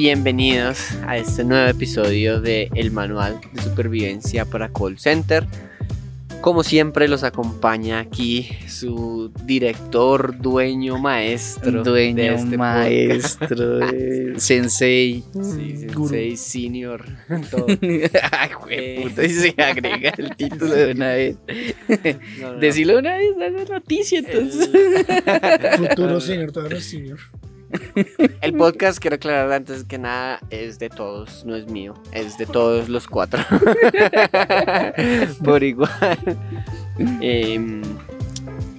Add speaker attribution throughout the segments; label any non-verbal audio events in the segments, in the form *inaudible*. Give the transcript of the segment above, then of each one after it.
Speaker 1: Bienvenidos a este nuevo episodio de El Manual de Supervivencia para Call Center. Como siempre los acompaña aquí su director, dueño, maestro.
Speaker 2: Dueño, *laughs*
Speaker 1: de este
Speaker 2: maestro, eh, sensei.
Speaker 1: Sí, sensei, senior, todo. *laughs*
Speaker 2: Ay,
Speaker 1: Eh.
Speaker 2: güey, puta, y se agrega el *laughs* título de una vez.
Speaker 1: No, no.
Speaker 2: Decirlo una vez, dale noticia entonces.
Speaker 3: Futuro senior, todavía no es senior.
Speaker 1: El podcast, quiero aclarar antes que nada, es de todos, no es mío, es de todos los cuatro. *laughs* Por igual. Em,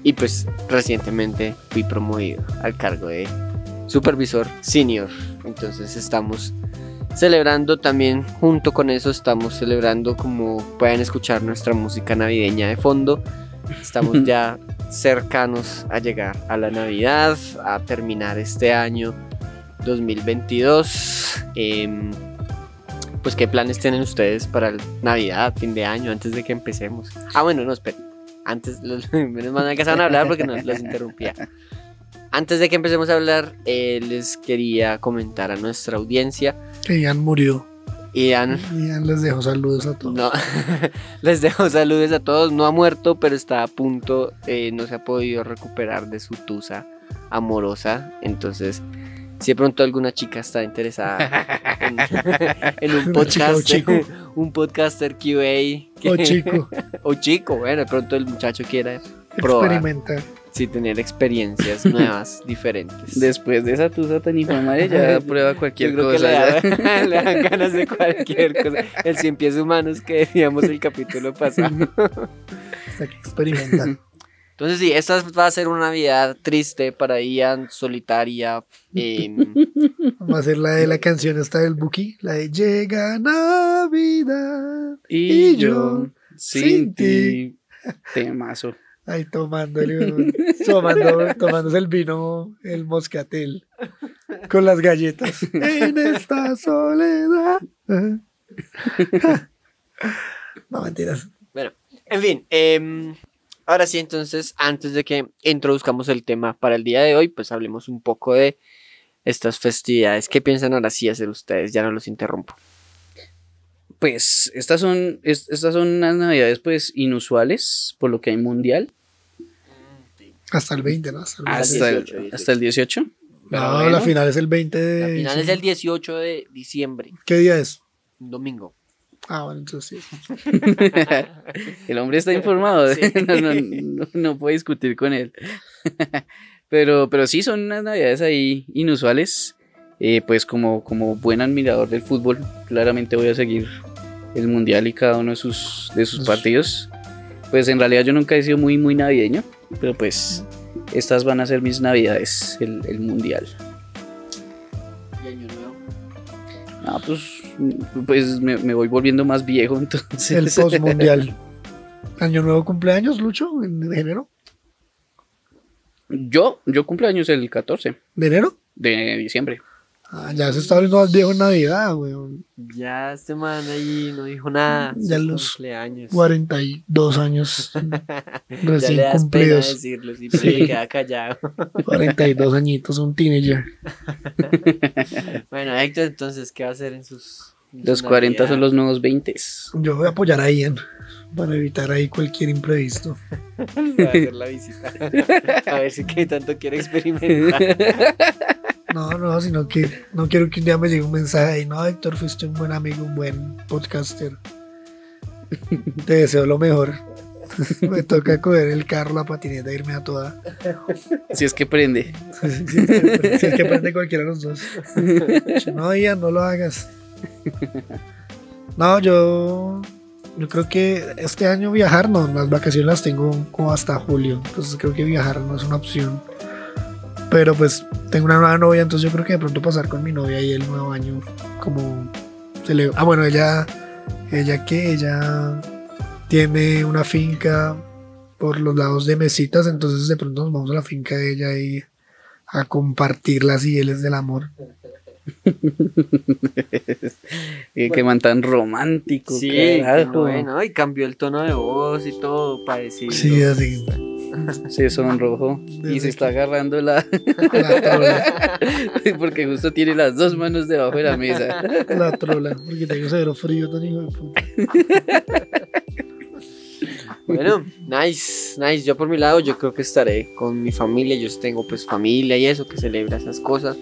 Speaker 1: y pues recientemente fui promovido al cargo de supervisor senior. Entonces estamos celebrando también, junto con eso estamos celebrando como pueden escuchar nuestra música navideña de fondo. Estamos *laughs* ya cercanos a llegar a la Navidad, a terminar este año 2022. Em, pues, ¿qué planes tienen ustedes para el Navidad, fin de año, antes de que empecemos? Ah, bueno, no, esperen. Antes, *laughs* los, menos mal que a hablar porque nos los interrumpía. Antes de que empecemos a hablar, eh, les quería comentar a nuestra audiencia.
Speaker 3: Que Ian murió.
Speaker 1: Ian,
Speaker 3: Ian les dejo saludos a todos.
Speaker 1: no, *laughs* les dejo saludos a todos. No ha muerto, pero está a punto. eh, no se ha podido recuperar de su tusa amorosa. Entonces, si de pronto alguna chica está interesada en, *laughs* en un
Speaker 3: Una chica o
Speaker 1: podcast,
Speaker 3: chico. *laughs*
Speaker 1: un podcaster QA que-
Speaker 3: O chico,
Speaker 1: o chico, bueno, de pronto el muchacho quiera probar,
Speaker 3: experimenta.
Speaker 1: Sí, tener experiencias *laughs* nuevas, diferentes.
Speaker 2: Después de esa tusa tan madre, ya *laughs* prueba
Speaker 1: Yo
Speaker 2: cualquier
Speaker 1: creo que
Speaker 2: cosa.
Speaker 1: le, da- *laughs* le dan ganas de cualquier cosa. El cien pies humanos que decíamos el capítulo pasado.
Speaker 3: Hasta que experimenta.
Speaker 1: Entonces sí, esta va a ser una Navidad triste para Ian, solitaria.
Speaker 3: Vamos a hacer la de la canción esta del Buki. La de Llega Navidad.
Speaker 2: Y
Speaker 3: Y
Speaker 2: yo, sin ti, temazo.
Speaker 3: Ahí tomándole, tomando, tomándose el vino, el moscatel. Con las galletas. En esta soledad. *laughs* No, mentiras.
Speaker 1: bueno, en fin. em, ahora sí, entonces, antes de que introduzcamos el tema para el día de hoy, pues hablemos un poco de estas festividades. ¿Qué piensan ahora sí hacer ustedes? Ya no los interrumpo.
Speaker 2: Pues estas son, es- estas son unas navidades pues inusuales, por lo que hay mundial.
Speaker 3: Hasta el 20, ¿no? Hasta el 20.
Speaker 2: Hasta,
Speaker 1: 18,
Speaker 2: el, hasta el 18. Pero
Speaker 3: No,
Speaker 2: bueno.
Speaker 3: la final es el 20 de.
Speaker 1: La final es el 18 de diciembre,
Speaker 3: ¿Qué día es?
Speaker 1: domingo.
Speaker 3: Ah, bueno, entonces sí. *laughs*
Speaker 2: El hombre está informado,
Speaker 1: Sí. *laughs*
Speaker 2: no, no, no, no puedo discutir con él. *laughs* Pero, pero sí, son unas navidades ahí inusuales. Eh, pues como, como buen admirador del fútbol, claramente voy a seguir el mundial y cada uno de sus, de sus
Speaker 3: Pues-
Speaker 2: partidos. Pues en realidad yo nunca he sido muy, muy navideño, pero pues estas van a ser mis navidades, el, el mundial.
Speaker 1: Y año nuevo.
Speaker 2: Ah, pues, pues me, me voy volviendo más viejo, *laughs* entonces.
Speaker 3: El postmundial. *laughs* Año nuevo cumpleaños, Lucho, en enero.
Speaker 2: Yo, yo cumplo años el 14
Speaker 3: ¿De enero?
Speaker 2: de diciembre.
Speaker 3: Ah, ya se está abriendo más viejo en Navidad, weón.
Speaker 1: Ya este man ahí no dijo nada.
Speaker 3: Ya los
Speaker 1: cumpleaños.
Speaker 3: 42 años *laughs*
Speaker 1: Ya
Speaker 3: recién
Speaker 1: le das pena
Speaker 3: cumplidos.
Speaker 1: decirlo, sí, pero
Speaker 2: Sí.
Speaker 1: se queda callado.
Speaker 3: 42 añitos, un teenager. *laughs*
Speaker 1: Bueno, Héctor, entonces, ¿qué va a hacer en sus. en
Speaker 2: Los
Speaker 1: su
Speaker 2: 40 son los nuevos 20.
Speaker 3: Yo voy a apoyar a Ian para evitar ahí cualquier imprevisto. *laughs*
Speaker 1: Le va a hacer la visita. A ver si qué tanto quiere experimentar.
Speaker 3: No, no, sino que no quiero que un día me llegue un mensaje ahí. No, Héctor, fuiste un buen amigo, un buen podcaster. Te deseo lo mejor. *laughs* Me toca coger el carro, la patineta e irme a toda.
Speaker 2: Si es que prende.
Speaker 3: Si es que, si es que prende cualquiera de los dos. No, Ian, no lo hagas. No, yo, yo creo que este año viajar, no, las vacaciones las tengo como hasta julio. Entonces creo que viajar no es una opción. Pero pues tengo una nueva novia, entonces yo creo que de pronto pasar con mi novia y el nuevo año como... se le- ah, bueno, ella, ella que ella tiene una finca por los lados de mesitas, entonces de pronto nos vamos a la finca de ella y a compartir las hieles del amor. *laughs*
Speaker 2: Eh, que man tan romántico.
Speaker 1: Sí,
Speaker 2: carajo.
Speaker 1: bueno, y cambió el tono de voz y todo para decir.
Speaker 3: Sí, así.
Speaker 2: se sonrojó y
Speaker 3: Desde
Speaker 2: se está
Speaker 3: que-
Speaker 2: agarrando la... *laughs*
Speaker 3: La trola,
Speaker 2: porque justo tiene las dos manos debajo de la mesa.
Speaker 3: la trola, porque tengo severo frío, tan hijo de puta. *laughs*
Speaker 1: Bueno, nice, nice. Yo por mi lado, yo creo que estaré con mi familia. Yo tengo pues familia y eso que celebra esas cosas.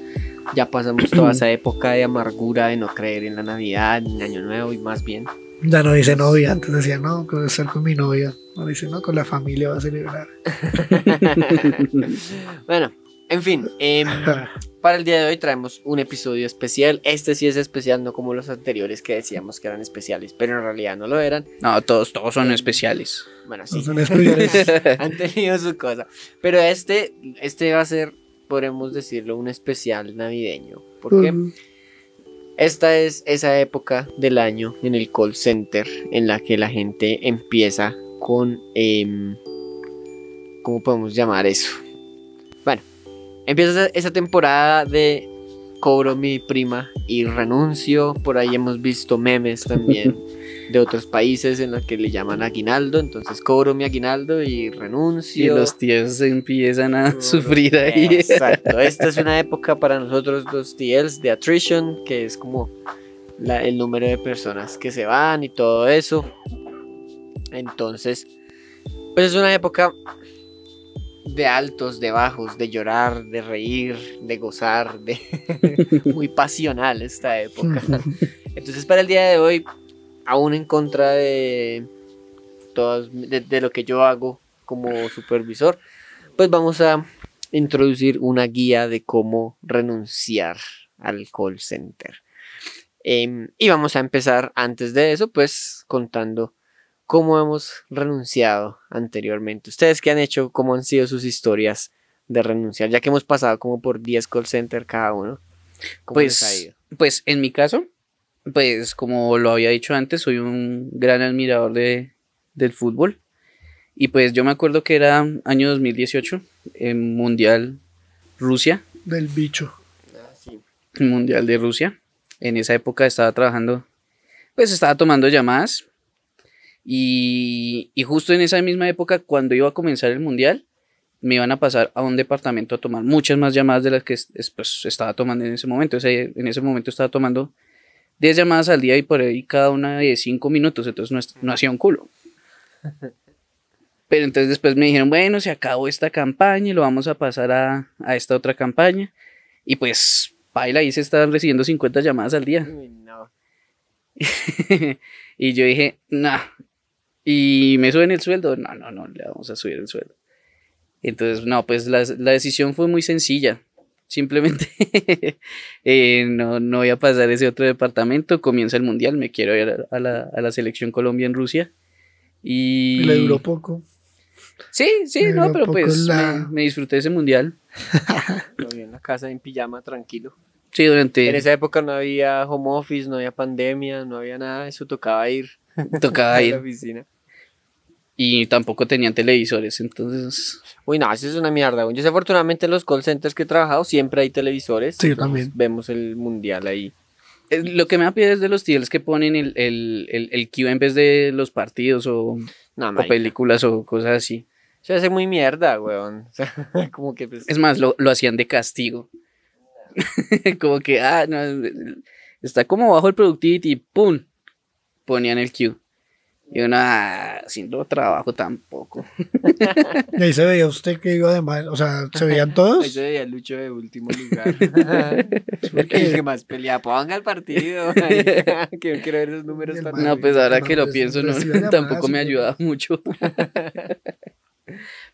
Speaker 1: Ya pasamos toda esa época de amargura, de no creer en la Navidad, en Año Nuevo y más bien.
Speaker 3: Ya no dice novia, antes decía no, a estar con mi novia. Ahora dice no, con la familia va a celebrar. *laughs*
Speaker 1: Bueno, en fin, em, *laughs* para el día de hoy traemos un episodio especial. Este sí es especial, no como los anteriores que decíamos que eran especiales, pero en realidad no lo eran.
Speaker 2: No, todos, todos son especiales.
Speaker 1: Bueno,
Speaker 3: No
Speaker 1: sí,
Speaker 3: son especiales. *laughs*
Speaker 1: han tenido su cosa. Pero este, este va a ser, podremos decirlo, un especial navideño. ¿Por qué? Esta es esa época del año en el call center en la que la gente empieza con... em, ¿Cómo podemos llamar eso? Empieza esa- temporada de cobro mi prima y renuncio. Por ahí hemos visto memes también *laughs* de otros países en los que le llaman aguinaldo. Entonces cobro mi aguinaldo y
Speaker 2: Y
Speaker 1: renuncio.
Speaker 2: los tíos empiezan a sufrir ahí.
Speaker 1: Exacto, *laughs* esta es una época para nosotros los TLs de attrition, que es como la- el número de personas que se van y todo eso. Entonces, pues es una época de altos, de bajos, de llorar, de reír, de gozar, de *laughs* muy pasional esta época. Entonces para el día de hoy, aún en contra de, todas, de, lo que yo hago como supervisor, pues vamos a introducir una guía de cómo renunciar al call center. Em, y vamos a empezar antes de eso, pues contando cómo hemos renunciado anteriormente. Ustedes qué han hecho, cómo han sido sus historias de renunciar, ya que hemos pasado como por 10 call center cada uno. ¿Cómo les ha
Speaker 2: Pues,
Speaker 1: ido?
Speaker 2: pues en mi caso, pues como lo había dicho antes, soy un gran admirador de, del fútbol. Y pues yo me acuerdo que era año 2018, en Mundial Rusia,
Speaker 3: Del bicho.
Speaker 1: Ah, sí.
Speaker 2: Mundial de Rusia. En esa época estaba trabajando, pues estaba tomando llamadas. Y, y justo en esa misma época, cuando iba a comenzar el Mundial, me iban a pasar a un departamento a tomar muchas más llamadas de las que es- es- pues, estaba tomando en ese momento. O sea, en ese momento estaba tomando 10 llamadas al día y por ahí cada una de 5 minutos, entonces no, no hacía un culo. Pero entonces después me dijeron, bueno, se acabó esta campaña y lo vamos a pasar a, a esta otra campaña. Y pues, baila, ahí se estaban recibiendo 50 llamadas al día.
Speaker 1: Uy, no. *laughs*
Speaker 2: y yo dije, no. ¿Y me suben el sueldo? No, no, no, le vamos a subir el sueldo. Entonces, no, pues la, la decisión fue muy sencilla. Simplemente *laughs* eh, no, no voy a pasar ese otro departamento. Comienza el mundial, me quiero ir a, la, a la selección Colombia en Rusia. Y
Speaker 3: Le duró poco.
Speaker 2: Sí, sí,
Speaker 3: le
Speaker 2: no, pero pues
Speaker 3: la-
Speaker 2: me, me disfruté ese mundial. *laughs*
Speaker 1: Lo vi en la casa en pijama, tranquilo.
Speaker 2: Sí, durante.
Speaker 1: En esa época no había home office, no había pandemia, no había nada, eso tocaba ir
Speaker 2: Tocaba *laughs*
Speaker 1: a la
Speaker 2: ir.
Speaker 1: oficina.
Speaker 2: Y tampoco tenían televisores, entonces.
Speaker 1: Uy, no, eso es una mierda. Yo sé, afortunadamente en los call centers que he trabajado siempre hay televisores.
Speaker 3: Sí, también.
Speaker 1: Vemos el mundial ahí.
Speaker 2: eh, Lo que me da pie es de los tíos que ponen el, el, el, el cue en vez de los partidos o,
Speaker 1: No,
Speaker 2: o películas o cosas así.
Speaker 1: Se hace muy mierda, weón. *laughs* O sea, como que pues.
Speaker 2: Es más, lo, lo hacían de castigo. *laughs* como que, ah, no, está como bajo el productivity y ¡pum! Ponían el cue. Y uno, ah, haciendo trabajo tampoco. *laughs*
Speaker 3: Y ahí se veía usted que iba de mal. O sea, se veían todos.
Speaker 1: Eso de Lucho de último *laughs* lugar. el que más pelea. Ponga el partido. *laughs* que quiero ver esos números
Speaker 3: man-
Speaker 2: No, pues ahora que lo pienso, no, tampoco me ayuda mucho.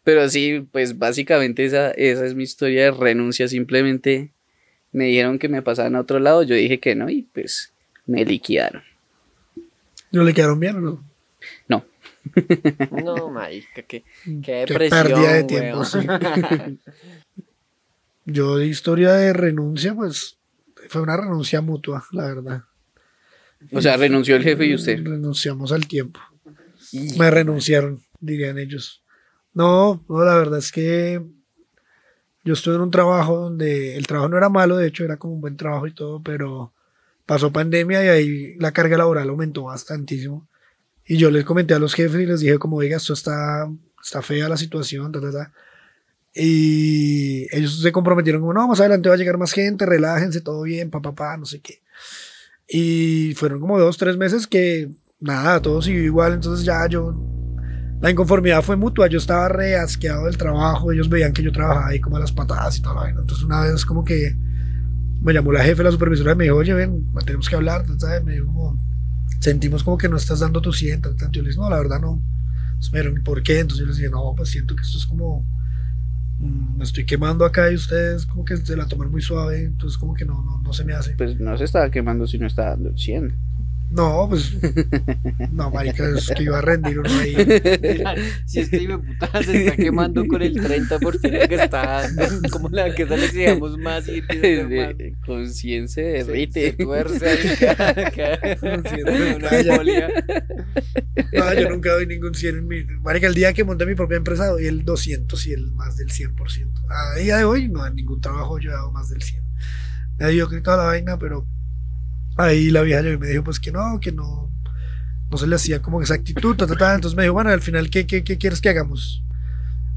Speaker 2: Pero sí, pues básicamente esa, esa es mi historia de renuncia. Simplemente me dijeron que me pasaban a otro lado, yo dije que no y pues me liquidaron.
Speaker 3: ¿No le quedaron bien o no?
Speaker 2: No,
Speaker 1: No, marica, qué, qué
Speaker 3: Qué
Speaker 1: depresión.
Speaker 3: pérdida de tiempo,
Speaker 1: weón.
Speaker 3: sí. *laughs* Yo de historia de renuncia, pues fue una renuncia mutua, la verdad.
Speaker 2: o sea, renunció el jefe y usted.
Speaker 3: Renunciamos al tiempo. Me renunciaron, dirían ellos. No, no, la verdad es que yo estuve en un trabajo donde el trabajo no era malo, de hecho era como un buen trabajo y todo, pero pasó pandemia y ahí la carga laboral aumentó bastantísimo. Y yo les comenté a los jefes y les dije como, oiga, esto está está fea la situación, ta, ta, ta. Y ellos se comprometieron como, no, más adelante va a llegar más gente, relájense, todo bien, papá, papá, no sé qué. Y fueron como dos, tres meses que nada, todo siguió igual, entonces ya yo, la inconformidad fue mutua, yo estaba re asqueado del trabajo, ellos veían que yo trabajaba ahí como a las patadas y toda la vaina, entonces una vez como que me llamó la jefe, la supervisora, y me dijo, oye, ven, tenemos que hablar, ¿sabes? me dijo como, sentimos como que no estás dando tu 100, yo le dije, no, la verdad no, dijeron, ¿por qué? Entonces yo les dije, no, pues siento que esto es como mm, me estoy quemando acá y ustedes como que se la toman muy suave, entonces como que no, no, no se me hace.
Speaker 2: Pues no se estaba quemando si no estaba dando el 100.
Speaker 3: No, pues. No, marica, es que iba a rendir uno ahí. *laughs*
Speaker 1: si este hijo puta se está quemando con el 30% que está como la que le exigamos más y
Speaker 2: conciencia de derrite.
Speaker 1: Se, se tuerce ahí. *laughs*
Speaker 3: No, yo nunca doy ningún 100 en mi. Marica, el día que monté mi propia empresa doy el 200 y el más del 100%. A día de hoy, no, en ningún trabajo yo he dado más del 100. Me dio que toda la vaina, pero ahí la vieja me dijo pues que no, que no, no se le hacía como esa actitud, entonces me dijo, bueno, al final, ¿qué, qué, qué quieres que hagamos?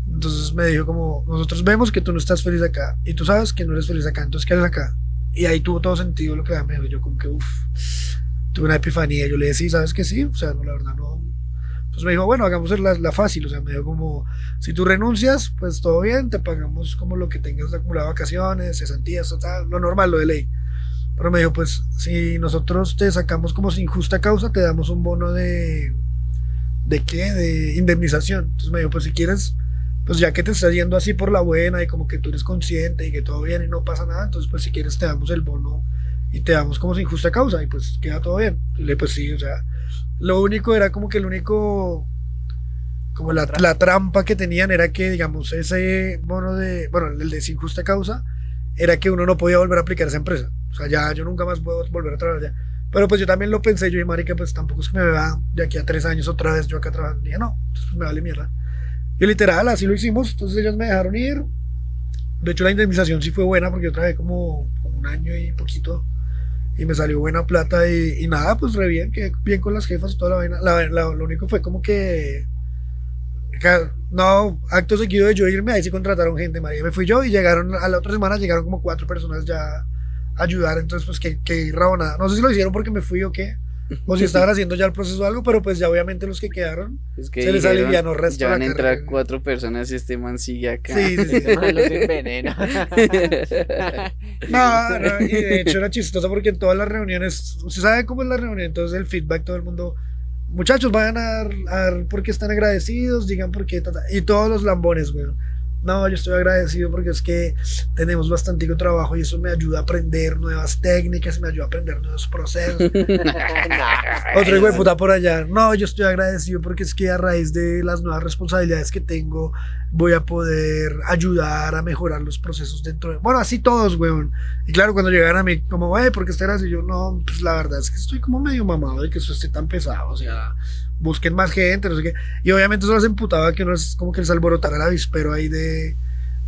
Speaker 3: Entonces me dijo como, nosotros vemos que tú no estás feliz acá y tú sabes que no eres feliz acá, entonces ¿qué haces acá? Y ahí tuvo todo sentido lo que me dijo, yo como que, uff, tuve una epifanía, yo le decía, ¿sabes que sí? O sea, no, la verdad no. Entonces me dijo, bueno, hagamos la, la fácil, o sea, me dijo como, si tú renuncias, pues todo bien, te pagamos como lo que tengas acumulado vacaciones, cesantías, lo normal, lo de ley. Pero me dijo, pues si nosotros te sacamos como sin justa causa, te damos un bono de... ¿De qué? De indemnización. Entonces me dijo, pues si quieres, pues ya que te estás yendo así por la buena y como que tú eres consciente y que todo bien y no pasa nada, entonces pues si quieres te damos el bono y te damos como sin justa causa y pues queda todo bien. Y le pues sí, o sea, lo único era como que el único como la, la, trampa que tenían era que, digamos, ese bono de, bueno, el de sin justa causa, era que uno no podía volver a aplicar esa empresa. O sea, ya yo nunca más puedo volver a trabajar allá. Pero pues yo también lo pensé, yo y marica, pues tampoco es que me vea de aquí a tres años otra vez yo acá trabajando. Dije, no, entonces pues me vale mierda. Y literal, así lo hicimos. Entonces ellos me dejaron ir. De hecho, la indemnización sí fue buena porque yo trabajé como, un año y poquito. Y me salió buena plata y, nada, pues re bien, que bien con las jefas y toda la vaina. La, lo único fue como que no, acto seguido de yo irme, ahí sí contrataron gente, María. Me fui yo y llegaron, a la otra semana llegaron como cuatro personas ya ayudar, entonces pues que, que rabonada. No sé si lo hicieron porque me fui o qué, o si estaban *laughs* haciendo ya el proceso o algo, pero pues ya obviamente los que quedaron se les alivianó resto
Speaker 2: Ya van a entrar cuatro personas y este man sigue acá.
Speaker 3: Sí, sí, sí. *laughs*
Speaker 1: los envenena. *laughs*
Speaker 3: no, no, y de hecho era chistoso porque en todas las reuniones, usted sabe cómo es la reunión, entonces el feedback todo el mundo muchachos, vayan a dar, porque están agradecidos, digan porque, y todos los lambones, güey. No, yo estoy agradecido porque es que tenemos bastante trabajo y eso me ayuda a aprender nuevas técnicas, me ayuda a aprender nuevos procesos. *laughs* *laughs* Otro hijo de puta por allá. No, yo estoy agradecido porque es que a raíz de las nuevas responsabilidades que tengo, voy a poder ayudar a mejorar los procesos dentro de. Bueno, así todos, weón. Y claro, cuando llegaran a mí, como, güey, ¿por qué estás así? Yo, no, pues la verdad es que estoy como medio mamado de que eso esté tan pesado. O sea, busquen más gente, no sé qué. Y obviamente eso los emputaba que uno es como que les alborotara el avispero ahí de,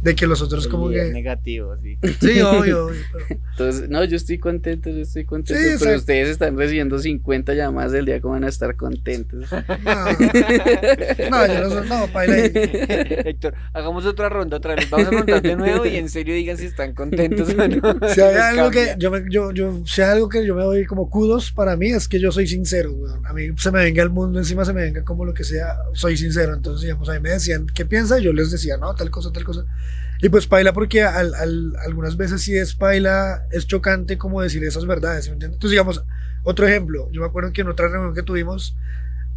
Speaker 3: de que los otros como que...
Speaker 1: negativo, sí.
Speaker 3: Sí, obvio, obvio *laughs*
Speaker 2: Entonces, no, yo estoy contento, yo estoy contento, pero ustedes están recibiendo 50 llamadas del día, ¿cómo van a estar contentos?
Speaker 3: No, no yo no soy, no, paila. *laughs*
Speaker 1: Héctor, hagamos otra ronda otra vez, vamos a montar de nuevo y en serio digan si están contentos o no. *laughs*
Speaker 3: Si hay algo que yo, me, yo, yo, si hay algo que yo me doy como kudos para mí es que yo soy sincero, weón. A mí se me venga el mundo encima, se me venga como lo que sea, soy sincero. Entonces, digamos, a mí me decían, ¿qué piensa? Yo les decía, no, tal cosa, tal cosa. Y pues paila porque al, al, algunas veces sí es paila, es chocante como decir esas verdades, ¿me entiendes? Entonces digamos, otro ejemplo, yo me acuerdo que en otra reunión que tuvimos,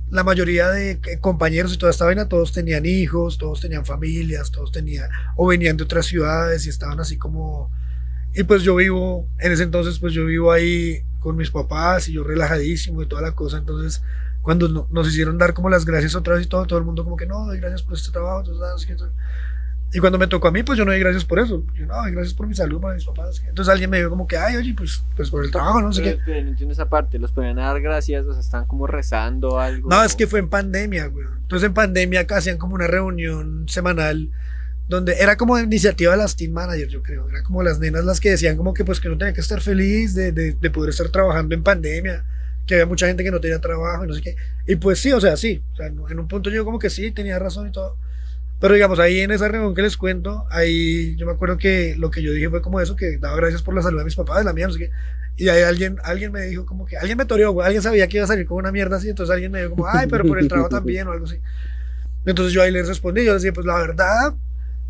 Speaker 3: la mayoría de compañeros y toda esta vaina, todos tenían hijos, todos tenían familias, todos tenían, o venían de otras ciudades y estaban así como... Y pues yo vivo, en ese entonces pues yo vivo ahí con mis papás y yo relajadísimo y toda la cosa, entonces cuando nos hicieron dar como las gracias otra vez y todo, todo el mundo como que no, gracias por este trabajo, entonces, y cuando me tocó a mí, pues yo no di gracias por eso. Yo no, gracias por mi salud, para mis papás. Entonces alguien me dijo como que, ay, oye, pues, pues por el trabajo, no sé qué.
Speaker 1: Pero no entiendo esa parte, los ponían a dar gracias, o sea, están como rezando algo.
Speaker 3: No, es que fue en pandemia, güey. Entonces en pandemia hacían como una reunión semanal donde era como iniciativa de las team managers, yo creo. Era como las nenas las que decían como que pues que no tenía que estar feliz de, de, de poder estar trabajando en pandemia que había mucha gente que no tenía trabajo y no sé qué. Y pues sí, o sea, sí. O sea, en un punto yo como que sí, tenía razón y todo. Pero digamos, ahí en esa reunión que les cuento, ahí yo me acuerdo que lo que yo dije fue como eso, que daba gracias por la salud de mis papás, de la mía, no sé qué. Y ahí alguien, alguien me dijo como que, alguien me toreó, güey, alguien sabía que iba a salir con una mierda así, entonces alguien me dijo como, ay, pero por el trabajo también o algo así. Entonces yo ahí les respondí, yo les dije, pues la verdad,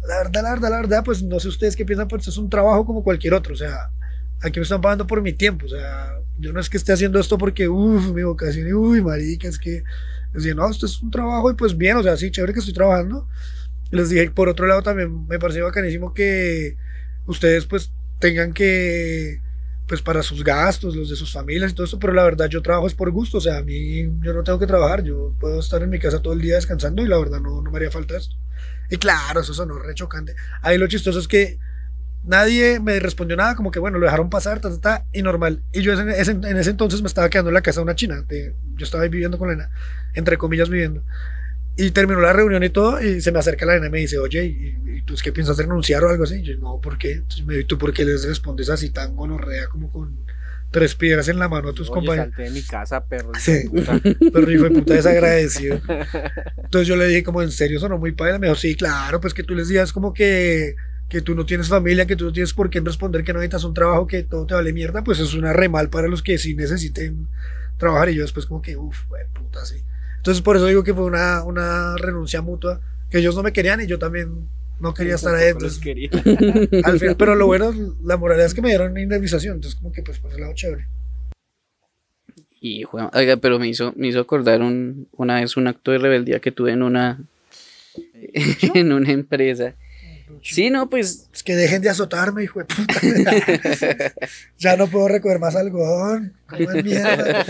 Speaker 3: la verdad, la verdad, la verdad, pues no sé ustedes qué piensan, pues es un trabajo como cualquier otro, o sea, aquí me están pagando por mi tiempo, o sea, yo no es que esté haciendo esto porque, uff, mi vocación, uy, marica, es que, les dije, no, esto es un trabajo y pues bien, o sea, sí, chévere que estoy trabajando. Les dije, por otro lado, también me parece bacanísimo que ustedes pues tengan que, pues para sus gastos, los de sus familias y todo eso, pero la verdad yo trabajo es por gusto, o sea, a mí yo no tengo que trabajar, yo puedo estar en mi casa todo el día descansando y la verdad no, no me haría falta esto. Y claro, eso sonó re chocante. Ahí lo chistoso es que nadie me respondió nada, como que bueno, lo dejaron pasar, ta, ta, ta, y normal. Y yo en ese, en entonces me estaba quedando en la casa de una china, de, yo estaba ahí viviendo con la entre comillas viviendo. Y terminó la reunión y todo, y se me acerca la nena y me dice, oye, ¿y, y tú es que piensas renunciar o algo así? Y yo, no, ¿por qué? Entonces me dijo, ¿tú por qué les respondes así tan gonorrea como con tres piedras en la mano a tus
Speaker 1: Oye,
Speaker 3: compañeros?
Speaker 1: salte de mi casa, perro.
Speaker 3: Sí.
Speaker 1: puta. *laughs*
Speaker 3: Pero hijo de puta desagradecido. *laughs* Entonces yo le dije como, ¿en serio sonó muy padre? Me dijo, sí, claro, pues que tú les digas como que, que tú no tienes familia, que tú no tienes por qué responder que no necesitas un trabajo, que todo te vale mierda, pues es una re mal para los que sí necesiten trabajar. Y yo después como que, uff, puta, sí. Entonces por eso digo que fue una, una renuncia mutua, que ellos no me querían y yo también no quería estar ahí. Entonces,
Speaker 1: quería. *laughs*
Speaker 3: al final, pero lo *laughs* bueno, la moralidad es que me dieron indemnización, entonces como que pues por ese lado chévere.
Speaker 2: Y, oiga, pero me hizo, me hizo acordar un, una vez un acto de rebeldía que tuve en una, en *laughs* una empresa. Sí, no, pues
Speaker 3: Es que dejen de azotarme, hijo de puta. *laughs* ya no puedo recoger más algodón. Como es mierda.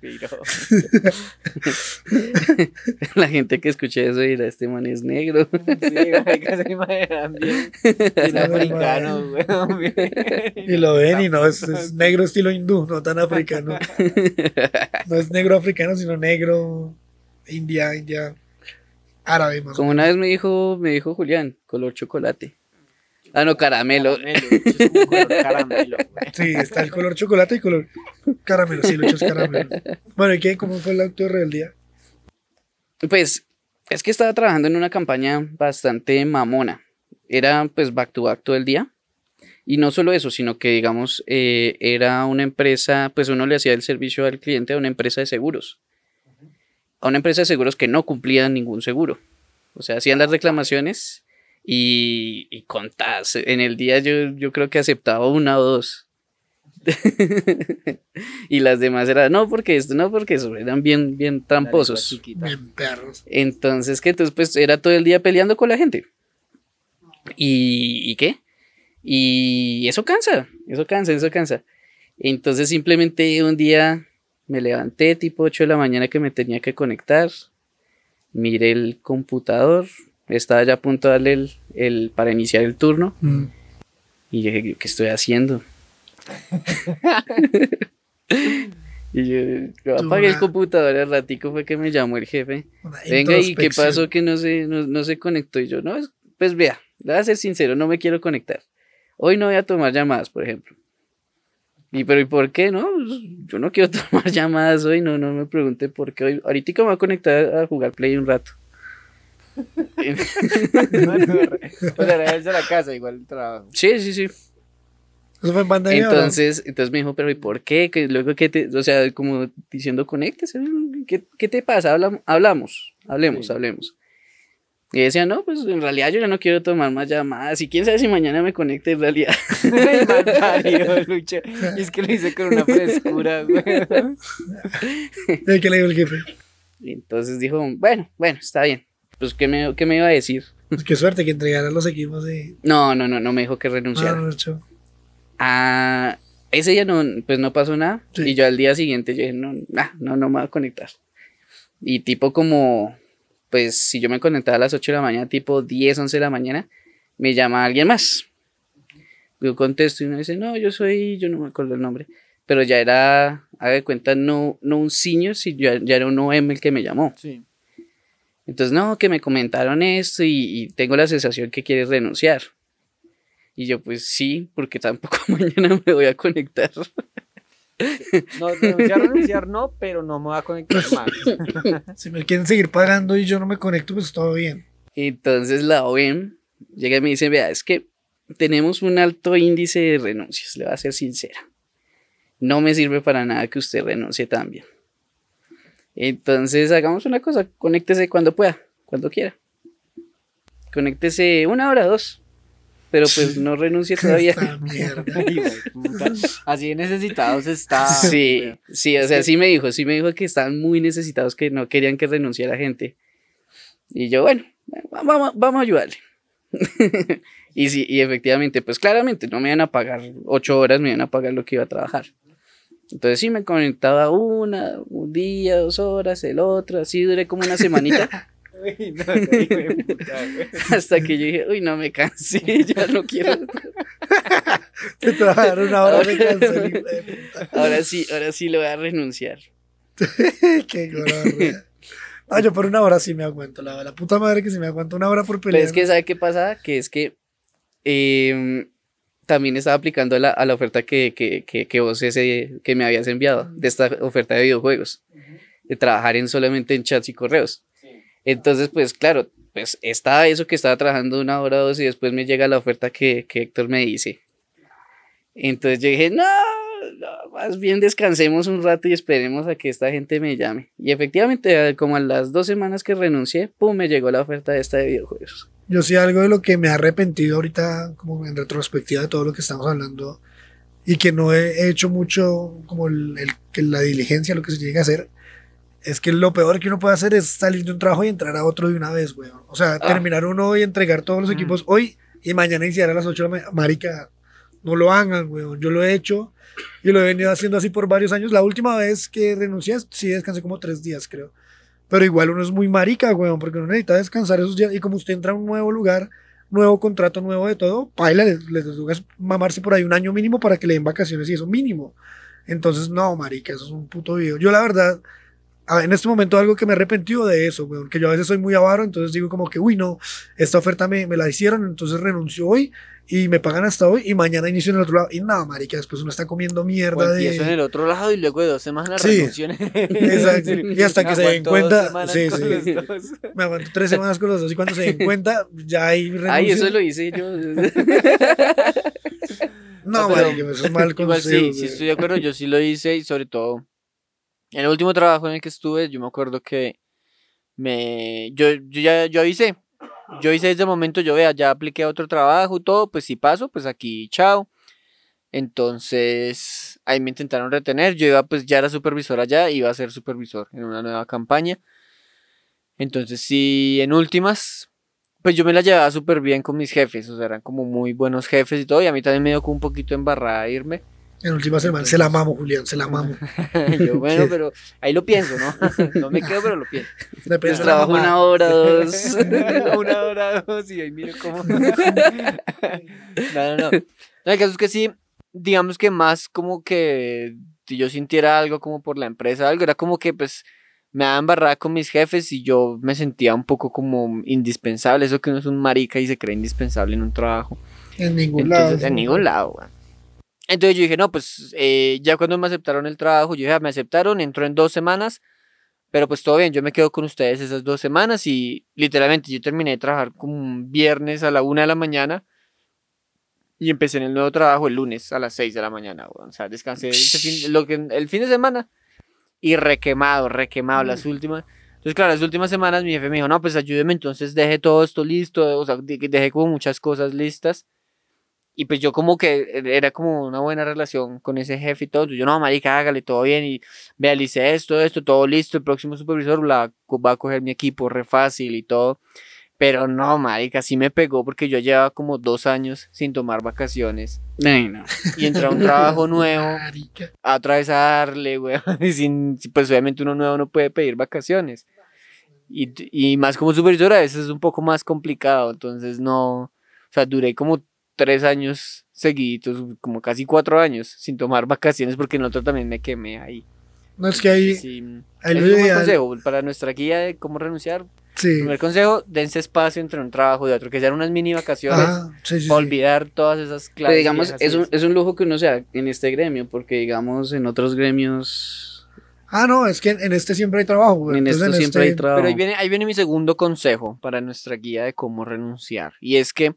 Speaker 1: Piro.
Speaker 2: la gente que escuche eso dirá, este man es negro.
Speaker 1: Sí, marica, se imaginan bien. *laughs* Bien africano, bien.
Speaker 3: Y lo ven y no, es, es negro estilo hindú, no tan africano. *laughs* No es negro africano, sino negro india, india, árabe
Speaker 2: Como una vez me dijo, me dijo Julián, color chocolate. Ah, no, caramelo.
Speaker 1: Caramelo, es como color caramelo.
Speaker 3: Sí, está el color chocolate y color caramelo, sí, lo hecho es caramelo. Bueno, ¿y qué? ¿Cómo fue el acto de rebeldía?
Speaker 2: Pues es que estaba trabajando en una campaña bastante mamona. Era pues back to back todo el día. Y no solo eso, sino que digamos, eh, era una empresa, pues uno le hacía el servicio al cliente a una empresa de seguros. A una empresa de seguros que no cumplía ningún seguro. O sea, hacían las reclamaciones y, y contadas. En el día yo, yo creo que aceptaba una o dos. *laughs* y las demás eran, no, porque esto, no, porque eso, eran bien, bien tramposos.
Speaker 3: Bien perros.
Speaker 2: Entonces, que entonces pues era todo el día peleando con la gente. ¿Y, ¿y qué? Y eso cansa, eso cansa, eso cansa. Entonces simplemente un día me levanté tipo 8 de la mañana que me tenía que conectar, miré el computador, estaba ya a punto de darle el, el- para iniciar el turno
Speaker 3: Mm.
Speaker 2: y dije, ¿qué estoy haciendo? *laughs* y yo, yo apagué el computador al ratico fue que me llamó el jefe. Venga, ¿y qué pasó que no se, no, no se conectó? Y yo, no, es- pues vea, voy a ser sincero, no me quiero conectar. Hoy no voy a tomar llamadas, por ejemplo. Y pero ¿y por qué? No, Pues, yo no quiero *laughs* tomar llamadas hoy, no, no me pregunte por qué hoy. Ahorita me voy a conectar a jugar Play un rato.
Speaker 1: No, no, re- O sea, desde la casa, igual el trabajo.
Speaker 2: sí, sí, sí.
Speaker 3: Eso fue en pandemia.
Speaker 2: Entonces, entonces me dijo, pero ¿y por qué? Que luego que te, o sea, como diciendo, conéctese, ¿qué, qué te pasa? Hablam- hablamos, hablemos,
Speaker 1: Sí.
Speaker 2: hablemos. Y decía, no, pues en realidad yo ya no quiero tomar más llamadas. Y quién sabe si mañana me conecte en realidad. *laughs* *laughs*
Speaker 1: Y es que lo hice con una frescura, güey. *laughs*
Speaker 3: ¿Y qué le dijo el jefe?
Speaker 2: Y entonces dijo, bueno, bueno, está bien. Pues, ¿qué me, qué me iba a decir?
Speaker 3: Pues qué suerte que entregaran los equipos de.
Speaker 2: No, no, no, no me dijo que
Speaker 3: Ah,
Speaker 2: renunciara.
Speaker 3: no, chao.
Speaker 2: Ah, ese día no, pues no pasó nada.
Speaker 3: Sí.
Speaker 2: Y yo al día siguiente yo dije, no, nah, no, no me voy a conectar. Y tipo como, pues si yo me conectaba a las 8 de la mañana, tipo 10, 11 de la mañana, me llama alguien más. Yo contesto y uno dice, no, yo soy, yo no me acuerdo el nombre. Pero ya era, haga de cuenta, no, no un senior, sino ya, ya era un OM el que me llamó.
Speaker 1: Sí.
Speaker 2: Entonces, no, que me comentaron esto y, y tengo la sensación que quieres renunciar. Y yo, pues sí, porque tampoco *laughs* mañana me voy a conectar.
Speaker 1: No, renunciar, renunciar *laughs* no, pero no me voy a conectar más. *laughs*
Speaker 3: Si me quieren seguir pagando y yo no me conecto, pues todo bien.
Speaker 2: Entonces la OEM llega y me dice, vea, es que tenemos un alto índice de renuncias, le voy a ser sincera. No me sirve para nada que usted renuncie también. Entonces hagamos una cosa, conéctese cuando pueda, cuando quiera. Conéctese una hora, dos. Pero pues no renuncie *laughs* todavía.
Speaker 1: Así de necesitados está.
Speaker 2: Sí, sí, o sea, sí me dijo, sí me dijo que estaban muy necesitados, que no querían que renunciara gente. Y yo, bueno, va- vamos, vamos a ayudarle. *laughs* y sí, y efectivamente, pues claramente no me iban a pagar ocho horas, me iban a pagar lo que iba a trabajar. Entonces sí me conectaba una, un día, dos horas, el otro, así duré como una semanita, *laughs*
Speaker 1: Uy, no, puta, *laughs*
Speaker 2: hasta que yo dije, uy, no me cansé, *laughs* ya no quiero.
Speaker 3: Te trabajaron una hora de cáncer, hijo de puta.
Speaker 2: Ahora sí, ahora sí le voy a renunciar. *laughs*
Speaker 3: Qué gonorrea. Ah, yo por una hora sí me aguanto, la, la puta madre que si me aguanto una hora por
Speaker 2: Pero
Speaker 3: pelear.
Speaker 2: es que, ¿sabe qué pasa? Que es que em, también estaba aplicando a la, a la oferta que, que, que, que vos ese, que me habías enviado, de esta oferta de videojuegos, de trabajar en solamente en chats y correos. Entonces, pues claro, pues estaba eso que estaba trabajando una hora o dos y después me llega la oferta que, que Héctor me dice. Entonces yo dije, no, no, más bien descansemos un rato y esperemos a que esta gente me llame. Y efectivamente, como a las dos semanas que renuncié, pum, me llegó la oferta de esta de videojuegos.
Speaker 3: Yo sí algo de lo que me he arrepentido ahorita, como en retrospectiva de todo lo que estamos hablando, y que no he hecho mucho como el, el- la diligencia, lo que se llega a hacer, es que lo peor que uno puede hacer es salir de un trabajo y entrar a otro de una vez, weón. O sea,
Speaker 2: Ah.
Speaker 3: terminar uno y entregar todos los
Speaker 1: Mm.
Speaker 3: equipos hoy y mañana iniciar a las 8 de la mañana. Marica, no lo hagan, weón. Yo lo he hecho y lo he venido haciendo así por varios años. La última vez que renuncié, sí descansé como tres días, creo. Pero igual uno es muy marica, weón, porque uno necesita descansar esos días. Y como usted entra a un nuevo lugar, nuevo contrato, nuevo de todo, paila, les, les toca mamarse por ahí un año mínimo para que le den vacaciones y eso mínimo. Entonces, no, marica, eso es un puto video. Yo la verdad, en este momento algo que me he arrepentido de eso, weón, que yo a veces soy muy avaro, entonces digo como que, uy, no, esta oferta me, me la hicieron, entonces renuncio hoy y me pagan hasta hoy y mañana inicio en el otro lado. Y nada, marica, después uno está comiendo mierda
Speaker 1: en
Speaker 3: de...
Speaker 1: el otro lado y luego de dos semanas
Speaker 3: Sí. *laughs* Exacto. *laughs* Y hasta que se den cuenta, sí, sí. *laughs* Me aguanto tres semanas con los dos y cuando se den cuenta, ya ahí renuncio.
Speaker 2: Ay, eso lo hice yo.
Speaker 3: No,
Speaker 1: No,
Speaker 3: marica, eso es mal
Speaker 1: Igual
Speaker 3: consejo.
Speaker 1: sí, sí estoy de acuerdo, yo sí lo hice y sobre todo en el último trabajo en el que estuve, yo me acuerdo que me yo, yo ya yo avisé. Yo hice desde el momento, yo vea, ya apliqué a otro trabajo y todo, pues si paso, pues aquí, chao. Entonces, ahí me intentaron retener, yo iba, pues ya era supervisor allá, iba a ser supervisor en una nueva campaña. Entonces, sí, en últimas, pues yo me la llevaba súper bien con mis jefes, o sea, eran como muy buenos jefes y todo, y a mí también me dio como un poquito embarrada irme.
Speaker 3: En última semana, se la mamo, Julián, se la mamo. *laughs*
Speaker 1: Yo, bueno, pero ahí lo pienso, ¿no? *laughs* No me quedo, pero lo pienso.
Speaker 3: De la
Speaker 2: trabajo una hora, dos. *laughs*
Speaker 1: Una hora, dos, y ahí miro cómo. No, no, no. No, el caso es que sí, digamos que más como que si yo sintiera algo como por la empresa, algo, era como que pues me daba embarrada con mis jefes y yo me sentía un poco como indispensable, eso que uno es un marica y se cree indispensable en un trabajo.
Speaker 3: En ningún
Speaker 1: Entonces,
Speaker 3: lado.
Speaker 1: en ningún lado, weón. Entonces yo dije, no, pues eh, ya cuando me aceptaron el trabajo, yo dije, "Ah, me aceptaron, entró en dos semanas, pero pues todo bien, yo me quedo con ustedes esas dos semanas y literalmente yo terminé de trabajar como un viernes a la una de la mañana y empecé en el nuevo trabajo el lunes a las seis de la mañana, weón. O sea, descansé ese fin- lo que, el fin de semana y requemado, requemado las últimas. Entonces, claro, las últimas semanas mi jefe me dijo, no, pues ayúdeme, entonces deje todo esto listo, o sea, de- dejé como muchas cosas listas. Y pues yo como que era como una buena relación con ese jefe y todo. Yo, no, marica, hágale todo bien y vea, le hice esto, esto, todo listo. El próximo supervisor la, va a coger mi equipo re fácil y todo. Pero no, marica, sí me pegó porque yo llevaba como dos años sin tomar vacaciones.
Speaker 2: Ay, no.
Speaker 1: Y entré a un trabajo *laughs* nuevo a otra vez a darle, güey. *laughs* Y sin, pues obviamente uno nuevo no puede pedir vacaciones. Y, y más como supervisor a veces es un poco más complicado. Entonces no, o sea, duré como tres años seguiditos, como casi cuatro años sin tomar *laughs* vacaciones porque en otro también me quemé ahí.
Speaker 3: No es que ahí,
Speaker 1: Sí,
Speaker 3: ahí
Speaker 1: es un buen consejo para nuestra guía de cómo renunciar.
Speaker 3: Sí.
Speaker 1: Primer consejo, dense espacio entre un trabajo y otro, que sean unas mini vacaciones
Speaker 3: Ajá, sí, sí,
Speaker 1: para olvidar todas esas
Speaker 2: Pero
Speaker 1: clases.
Speaker 2: digamos,
Speaker 1: viejas
Speaker 2: es un, es un lujo que uno sea en este gremio, porque digamos en otros gremios
Speaker 3: Ah, no, es que en este siempre hay trabajo, güey.
Speaker 2: En
Speaker 3: Entonces,
Speaker 2: esto siempre hay trabajo.
Speaker 1: Pero ahí viene, ahí viene mi segundo consejo para nuestra guía de cómo renunciar. Y es que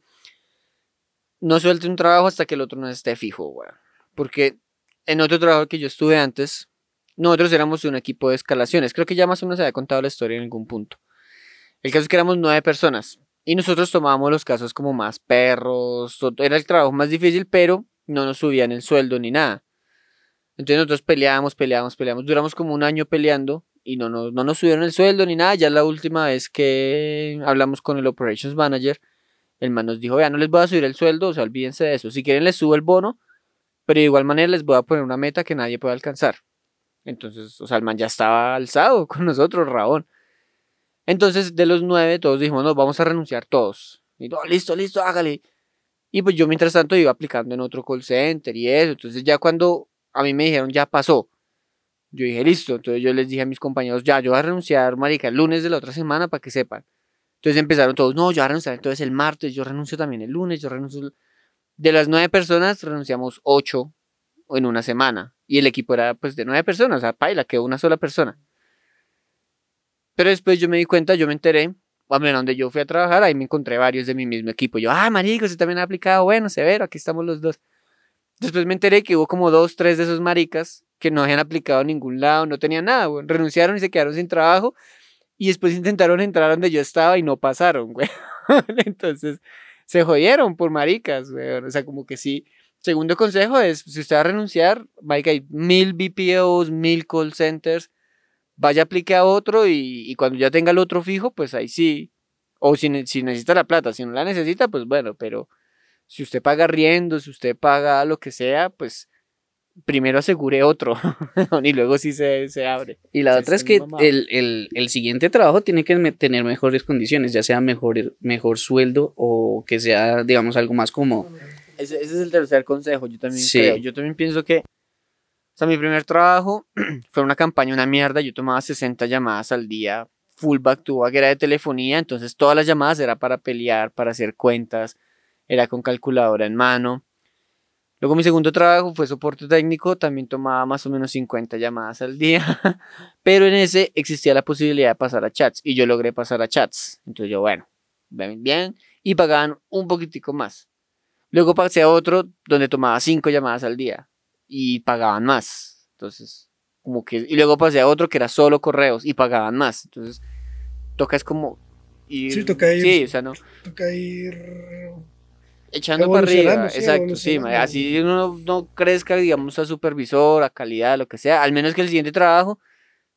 Speaker 1: no suelte un trabajo hasta que el otro no esté fijo, güey. Porque en otro trabajo que yo estuve antes, nosotros éramos un equipo de escalaciones. Creo que ya más o menos se había contado la historia en algún punto. El caso es que éramos nueve personas. Y nosotros tomábamos los casos como más perros. Era el trabajo más difícil, pero no nos subían el sueldo ni nada. Entonces nosotros peleábamos, peleábamos, peleábamos. Duramos como un año peleando y no, nos- no nos subieron el sueldo ni nada. Ya la última vez que hablamos con el Operations Manager, el man nos dijo, vea, no les voy a subir el sueldo, o sea, olvídense de eso. Si quieren les subo el bono, pero de igual manera les voy a poner una meta que nadie pueda alcanzar. Entonces, o sea, el man ya estaba alzado *laughs* con nosotros, Rabón. Entonces, de los nueve, todos dijimos, no, vamos a renunciar todos. Y no, listo, listo, hágale. Y pues yo mientras tanto iba aplicando en otro call center y eso. Entonces ya cuando a mí me dijeron, ya pasó. Yo dije, listo. Entonces yo les dije a mis compañeros, ya, yo voy a renunciar, marica, el lunes de la otra semana para que sepan. Entonces empezaron todos, no, yo voy a renunciar entonces el martes, yo renuncio también el lunes, yo renuncio... el-". De las nueve personas, renunciamos ocho en una semana. Y el equipo era pues de nueve personas, o sea, paila, quedó una sola persona. Pero después yo me di cuenta, yo me enteré, a ver, donde yo fui a trabajar, ahí me encontré varios de mi mismo equipo. Yo, ah, marico, usted también ha aplicado, bueno, severo, aquí estamos los dos. Después me enteré que hubo como dos, tres de esos maricas que no habían aplicado a ningún lado, no tenían nada. Renunciaron y se quedaron sin trabajo. Y después intentaron entrar donde yo estaba y no pasaron, *laughs* güey. Entonces, se jodieron por maricas, güey. O sea, como que sí. Segundo consejo es, si usted va a renunciar, marica, hay mil BPOs, mil call centers, vaya, aplique a otro y, y cuando ya tenga el otro fijo, pues ahí sí. O si, si necesita la plata, si no la necesita, pues bueno, pero si usted paga riendo, si usted paga lo que sea, pues primero asegure otro *laughs* y luego sí se, se abre.
Speaker 2: Y la
Speaker 1: Sí,
Speaker 2: otra es que el, el- el siguiente trabajo tiene que me- tener mejores condiciones, ya sea mejor, mejor sueldo o que sea, digamos, algo más como...
Speaker 1: Ese, ese es el tercer consejo, yo también
Speaker 2: Sí.
Speaker 1: creo. Yo también pienso que, o sea, mi primer trabajo *clears throat* fue una campaña, una mierda. Yo tomaba 60 llamadas al día, full back to back, era de telefonía, entonces todas las llamadas era para pelear, para hacer cuentas, era con calculadora en mano. Luego mi segundo trabajo fue soporte técnico, también tomaba más o menos 50 llamadas al día, *laughs* pero en ese existía la posibilidad de pasar a chats y yo logré pasar a chats. Entonces yo, bueno, bien, bien, y pagaban un poquitico más. Luego pasé a otro donde tomaba cinco llamadas al día y pagaban más. Entonces, como que. Y luego pasé a otro que era solo correos y pagaban más. Entonces, toca es como. Ir,
Speaker 3: Sí, toca ir-
Speaker 1: Sí, o sea, no.
Speaker 3: Toca ir.
Speaker 1: Echando para arriba.
Speaker 3: Sí,
Speaker 1: Exacto, sí. Así uno no crezca, digamos, a supervisor, a calidad, lo que sea. Al menos que el siguiente trabajo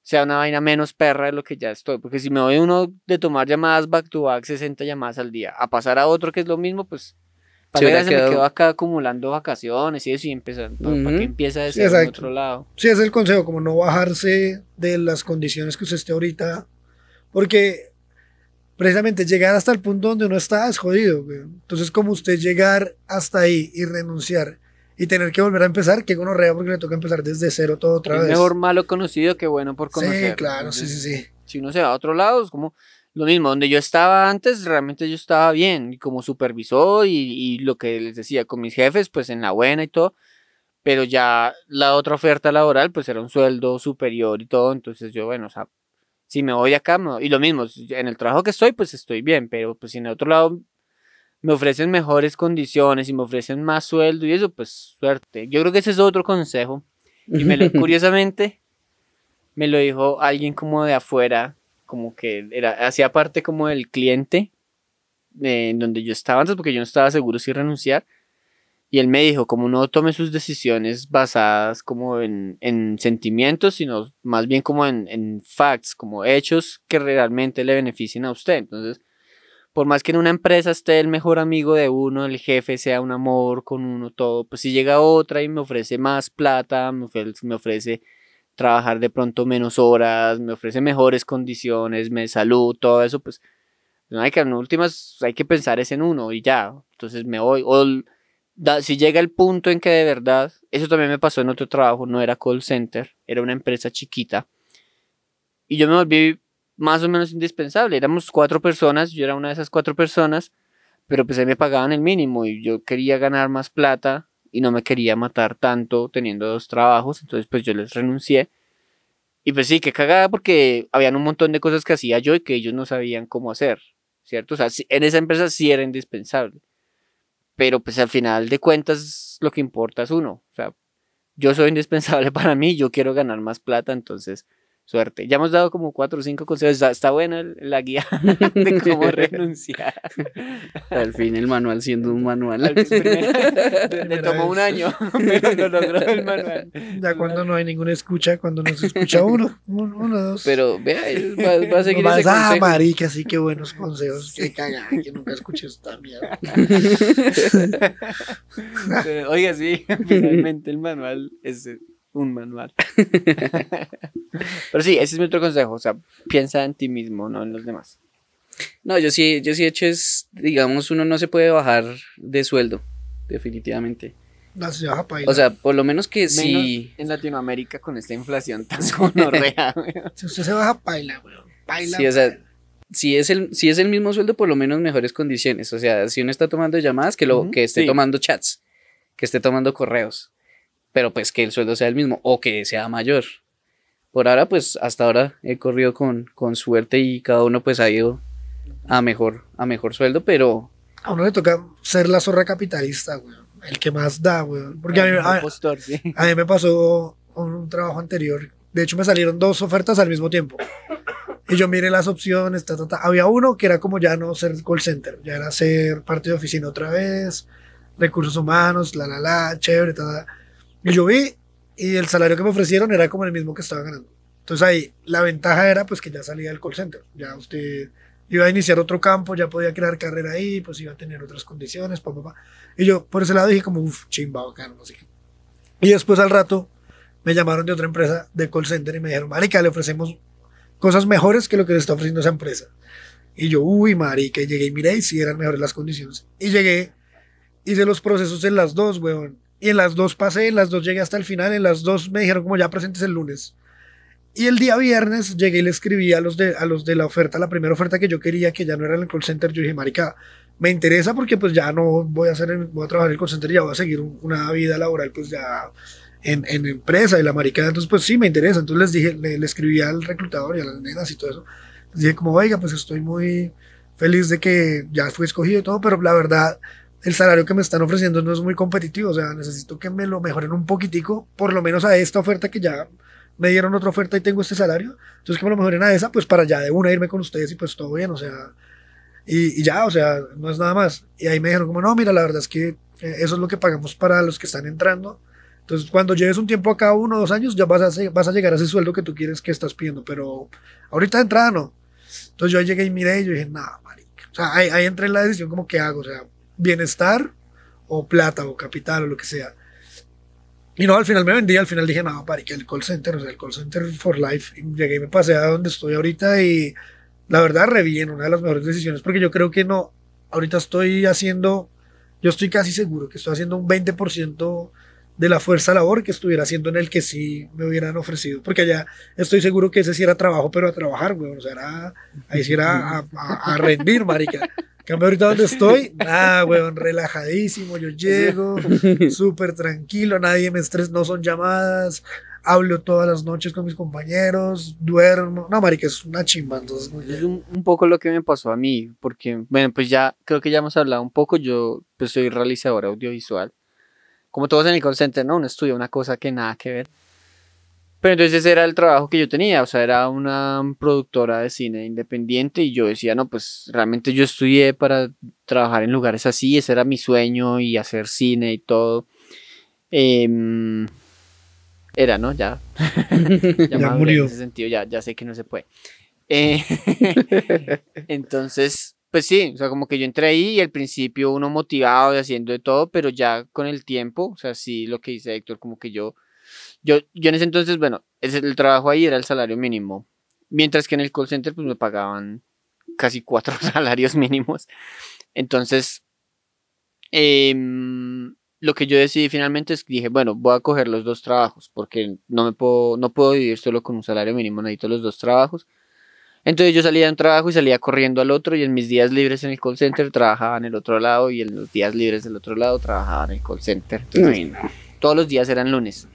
Speaker 1: sea una vaina menos perra de lo que ya estoy. Porque si me voy uno de tomar llamadas back to back, 60 llamadas al día, a pasar a otro que es lo mismo, pues. Para
Speaker 2: hubiera
Speaker 1: se me quedo acá acumulando vacaciones y eso y empezando. ¿Para
Speaker 2: Ujú.
Speaker 1: que empieza de
Speaker 3: Sí,
Speaker 1: en otro lado?
Speaker 3: Sí, ese es el consejo, como no bajarse de las condiciones que usted esté ahorita. Porque precisamente llegar hasta el punto donde uno está es jodido. güey. Entonces, como usted llegar hasta ahí y renunciar y tener que volver a empezar, que gonorrea porque le toca empezar desde cero todo otra
Speaker 1: Es
Speaker 3: vez.
Speaker 1: mejor malo conocido que bueno por conocer.
Speaker 3: sí, claro, sí,
Speaker 1: Entonces,
Speaker 3: sí, sí.
Speaker 1: si uno se va a otro lado, es como lo mismo, donde yo estaba antes, realmente yo estaba bien, como supervisor y, y lo que les decía con mis jefes, pues en la buena y todo, pero ya la otra oferta laboral, pues era un sueldo superior y todo, entonces yo, bueno, o sea, si me voy de acá, me voy- y lo mismo, en el trabajo que estoy, pues estoy bien, pero pues si en el otro lado me ofrecen mejores condiciones y me ofrecen más sueldo y eso, pues suerte. Yo creo que ese es otro consejo. Y me lo, *laughs* curiosamente, me lo dijo alguien como de afuera, como que era, hacía parte como del cliente eh, en donde yo estaba antes, porque yo no estaba seguro si renunciar. Y él me dijo, como no tome sus decisiones basadas como en, en sentimientos, sino más bien como en, en facts, como hechos que realmente le beneficien a usted. Entonces, por más que en una empresa esté el mejor amigo de uno, el jefe sea un amor con uno, todo, pues si llega otra y me ofrece más plata, me ofrece, trabajar de pronto menos horas, me ofrece mejores condiciones, me salud, todo eso, pues no hay que, en últimas hay que pensar es en uno y ya, entonces me voy. Si llega el punto en que de verdad, eso también me pasó en otro trabajo, no era call center, era una empresa chiquita, y yo me volví más o menos indispensable, éramos cuatro personas, yo era una de esas cuatro personas, pero pues ahí me pagaban el mínimo y yo quería ganar más plata y no me quería matar tanto teniendo dos trabajos, entonces pues yo les renuncié Y pues sí, que cagada porque habían un montón de cosas que hacía yo y que ellos no sabían cómo hacer, ¿cierto? O sea, en esa empresa sí era indispensable. Pero pues al final de cuentas lo que importa es uno. O sea, yo soy indispensable *laughs* para mí, yo quiero ganar más plata, entonces suerte. Ya hemos dado como cuatro o cinco consejos, está, está buena el- la guía *laughs* *laughs* de cómo renunciar.
Speaker 2: Al fin el manual siendo un manual.
Speaker 1: Le *laughs* tomó un año, pero lo logró el manual.
Speaker 3: Ya cuando no hay ninguna escucha, cuando no se escucha uno, uno, uno, dos.
Speaker 2: Pero vea, va, va a seguir
Speaker 3: Vas,
Speaker 2: ese
Speaker 3: ah,
Speaker 2: consejo.
Speaker 3: marica, sí, qué buenos consejos. Qué cagada, que nunca escuché esta mierda.
Speaker 1: Oiga, sí, finalmente el manual es un manual. *laughs* *laughs* Pero sí, ese es mi otro consejo. O sea, piensa en ti mismo, no en los demás.
Speaker 2: No, yo sí, yo sí he hecho es, digamos, uno no se puede bajar de sueldo, definitivamente.
Speaker 3: No, se baja paila.
Speaker 2: O sea, por lo menos que
Speaker 1: Menos
Speaker 2: sí.
Speaker 1: en Latinoamérica con esta inflación tan sonorrea. *laughs*
Speaker 3: si usted se baja paila, weón. Paila.
Speaker 2: Sí, o sea,
Speaker 3: paila.
Speaker 2: si es el, si es el mismo sueldo, por lo menos mejores condiciones. O sea, si uno está tomando llamadas, que lo, que esté
Speaker 1: sí.
Speaker 2: tomando chats, que esté tomando correos. Pero pues que el sueldo sea el mismo o que sea mayor. Por ahora, pues hasta ahora he corrido con, con suerte y cada uno pues ha ido a mejor, a mejor sueldo, pero
Speaker 3: A uno le toca ser la zorra capitalista, weón. El que más da, weón. Porque a mí, a-
Speaker 1: Postor, sí.
Speaker 3: A mí me pasó con un trabajo anterior. De hecho, me salieron dos ofertas al mismo tiempo. Y yo miré las opciones. ta, ta, ta. Había uno que era como ya no ser call center, ya era ser parte de oficina otra vez, recursos humanos, la, la, la, chévere, ta, ta. Y yo vi, y el salario que me ofrecieron era como el mismo que estaba ganando. Entonces ahí, la ventaja era pues que ya salía del call center. Ya usted iba a iniciar otro campo, ya podía crear carrera ahí, pues iba a tener otras condiciones, pa, pa, pa. Y yo por ese lado dije como, uff, chimba, bacano, no sé qué. Y después al rato me llamaron de otra empresa de call center y me dijeron, marica, le ofrecemos cosas mejores que lo que le está ofreciendo esa empresa. Y yo, uy, marica, llegué y miré y sí eran mejores las condiciones. Y llegué, hice los procesos en las dos, weón. Y en las dos pasé, en las dos llegué hasta el final, en las dos me dijeron como ya presentes el lunes. Y el día viernes llegué y le escribí a los de, a los de la oferta, la primera oferta que yo quería, que ya no era en el call center, yo dije, marica, me interesa porque pues ya no voy a hacer, voy a trabajar en el call center, ya voy a seguir un- una vida laboral pues ya en, en empresa y la marica, entonces pues sí me interesa, entonces les dije, le, le escribí al reclutador y a las nenas y todo eso, les dije como, oiga, pues estoy muy feliz de que ya fui escogido y todo, pero la verdad, el salario que me están ofreciendo no es muy competitivo, o sea, necesito que me lo mejoren un poquitico, por lo menos a esta oferta que ya me dieron otra oferta y tengo este salario, entonces que me lo mejoren a esa, pues para ya de una irme con ustedes y pues todo bien, o sea, y, y ya, o sea, no es nada más. Y ahí me dijeron como, no, mira, la verdad es que eh, eso es lo que pagamos para los que están entrando. Entonces, cuando lleves un tiempo acá, uno o dos años, ya vas a, vas a llegar a ese sueldo que tú quieres que estás pidiendo, pero ahorita de entrada no. Entonces yo llegué y miré y yo dije, nada, marica. O sea, ahí, ahí entré en la decisión como que hago, o sea, bienestar o plata o capital o lo que sea. Y no, al final me vendí, al final dije, no, marica, el call center, o sea, el call center for life. Y llegué y me pasé a donde estoy ahorita y la verdad re bien, una de las mejores decisiones, porque yo creo que no, ahorita estoy haciendo, yo estoy casi seguro que estoy haciendo un 20% de la fuerza labor que estuviera haciendo en el que sí me hubieran ofrecido, porque allá estoy seguro que ese sí era trabajo, pero a trabajar, güey, o sea, era, ahí sí era a, a- a rendir, marica. Cambio, ahorita donde *laughs* estoy, nada, weón, relajadísimo, yo llego, *laughs* súper tranquilo, nadie me estresa, no son llamadas, hablo todas las noches con mis compañeros, duermo, no, marica, es una chimba, entonces,
Speaker 1: Es un, un poco lo que me pasó a mí, porque, bueno, pues ya creo que ya hemos hablado un poco. Yo pues soy realizador audiovisual. Como todos en el call center, ¿no? Uno estudia una cosa que nada que ver. Pero entonces ese era el trabajo que yo tenía, o sea, era una productora de cine independiente y yo decía, no, pues realmente yo estudié para trabajar en lugares así, ese era mi sueño y hacer cine y todo. Em, era, ¿no? Ya. *laughs* *laughs*
Speaker 3: Ya
Speaker 1: maduré
Speaker 3: murió.
Speaker 1: En ese sentido, ya, ya sé que no se puede. Eh, *laughs* entonces, pues sí, o sea, como que yo entré ahí y al principio uno motivado y haciendo de todo, pero ya con el tiempo, o sea, sí, lo que dice Héctor, como que yo, yo, yo en ese entonces, bueno, ese- el trabajo ahí era el salario mínimo, mientras que en el call center pues me pagaban casi cuatro *laughs* salarios mínimos. Entonces, em, lo que yo decidí finalmente es que dije, bueno, voy a coger los dos trabajos, porque no me puedo, no puedo vivir solo con un salario mínimo, necesito los dos trabajos. Entonces yo salía de un trabajo y salía corriendo al otro y en mis días libres en el call center trabajaba en el otro lado y en los días libres del otro lado trabajaba en el call center. Entonces,
Speaker 2: Ay, no.
Speaker 1: todos los días eran lunes.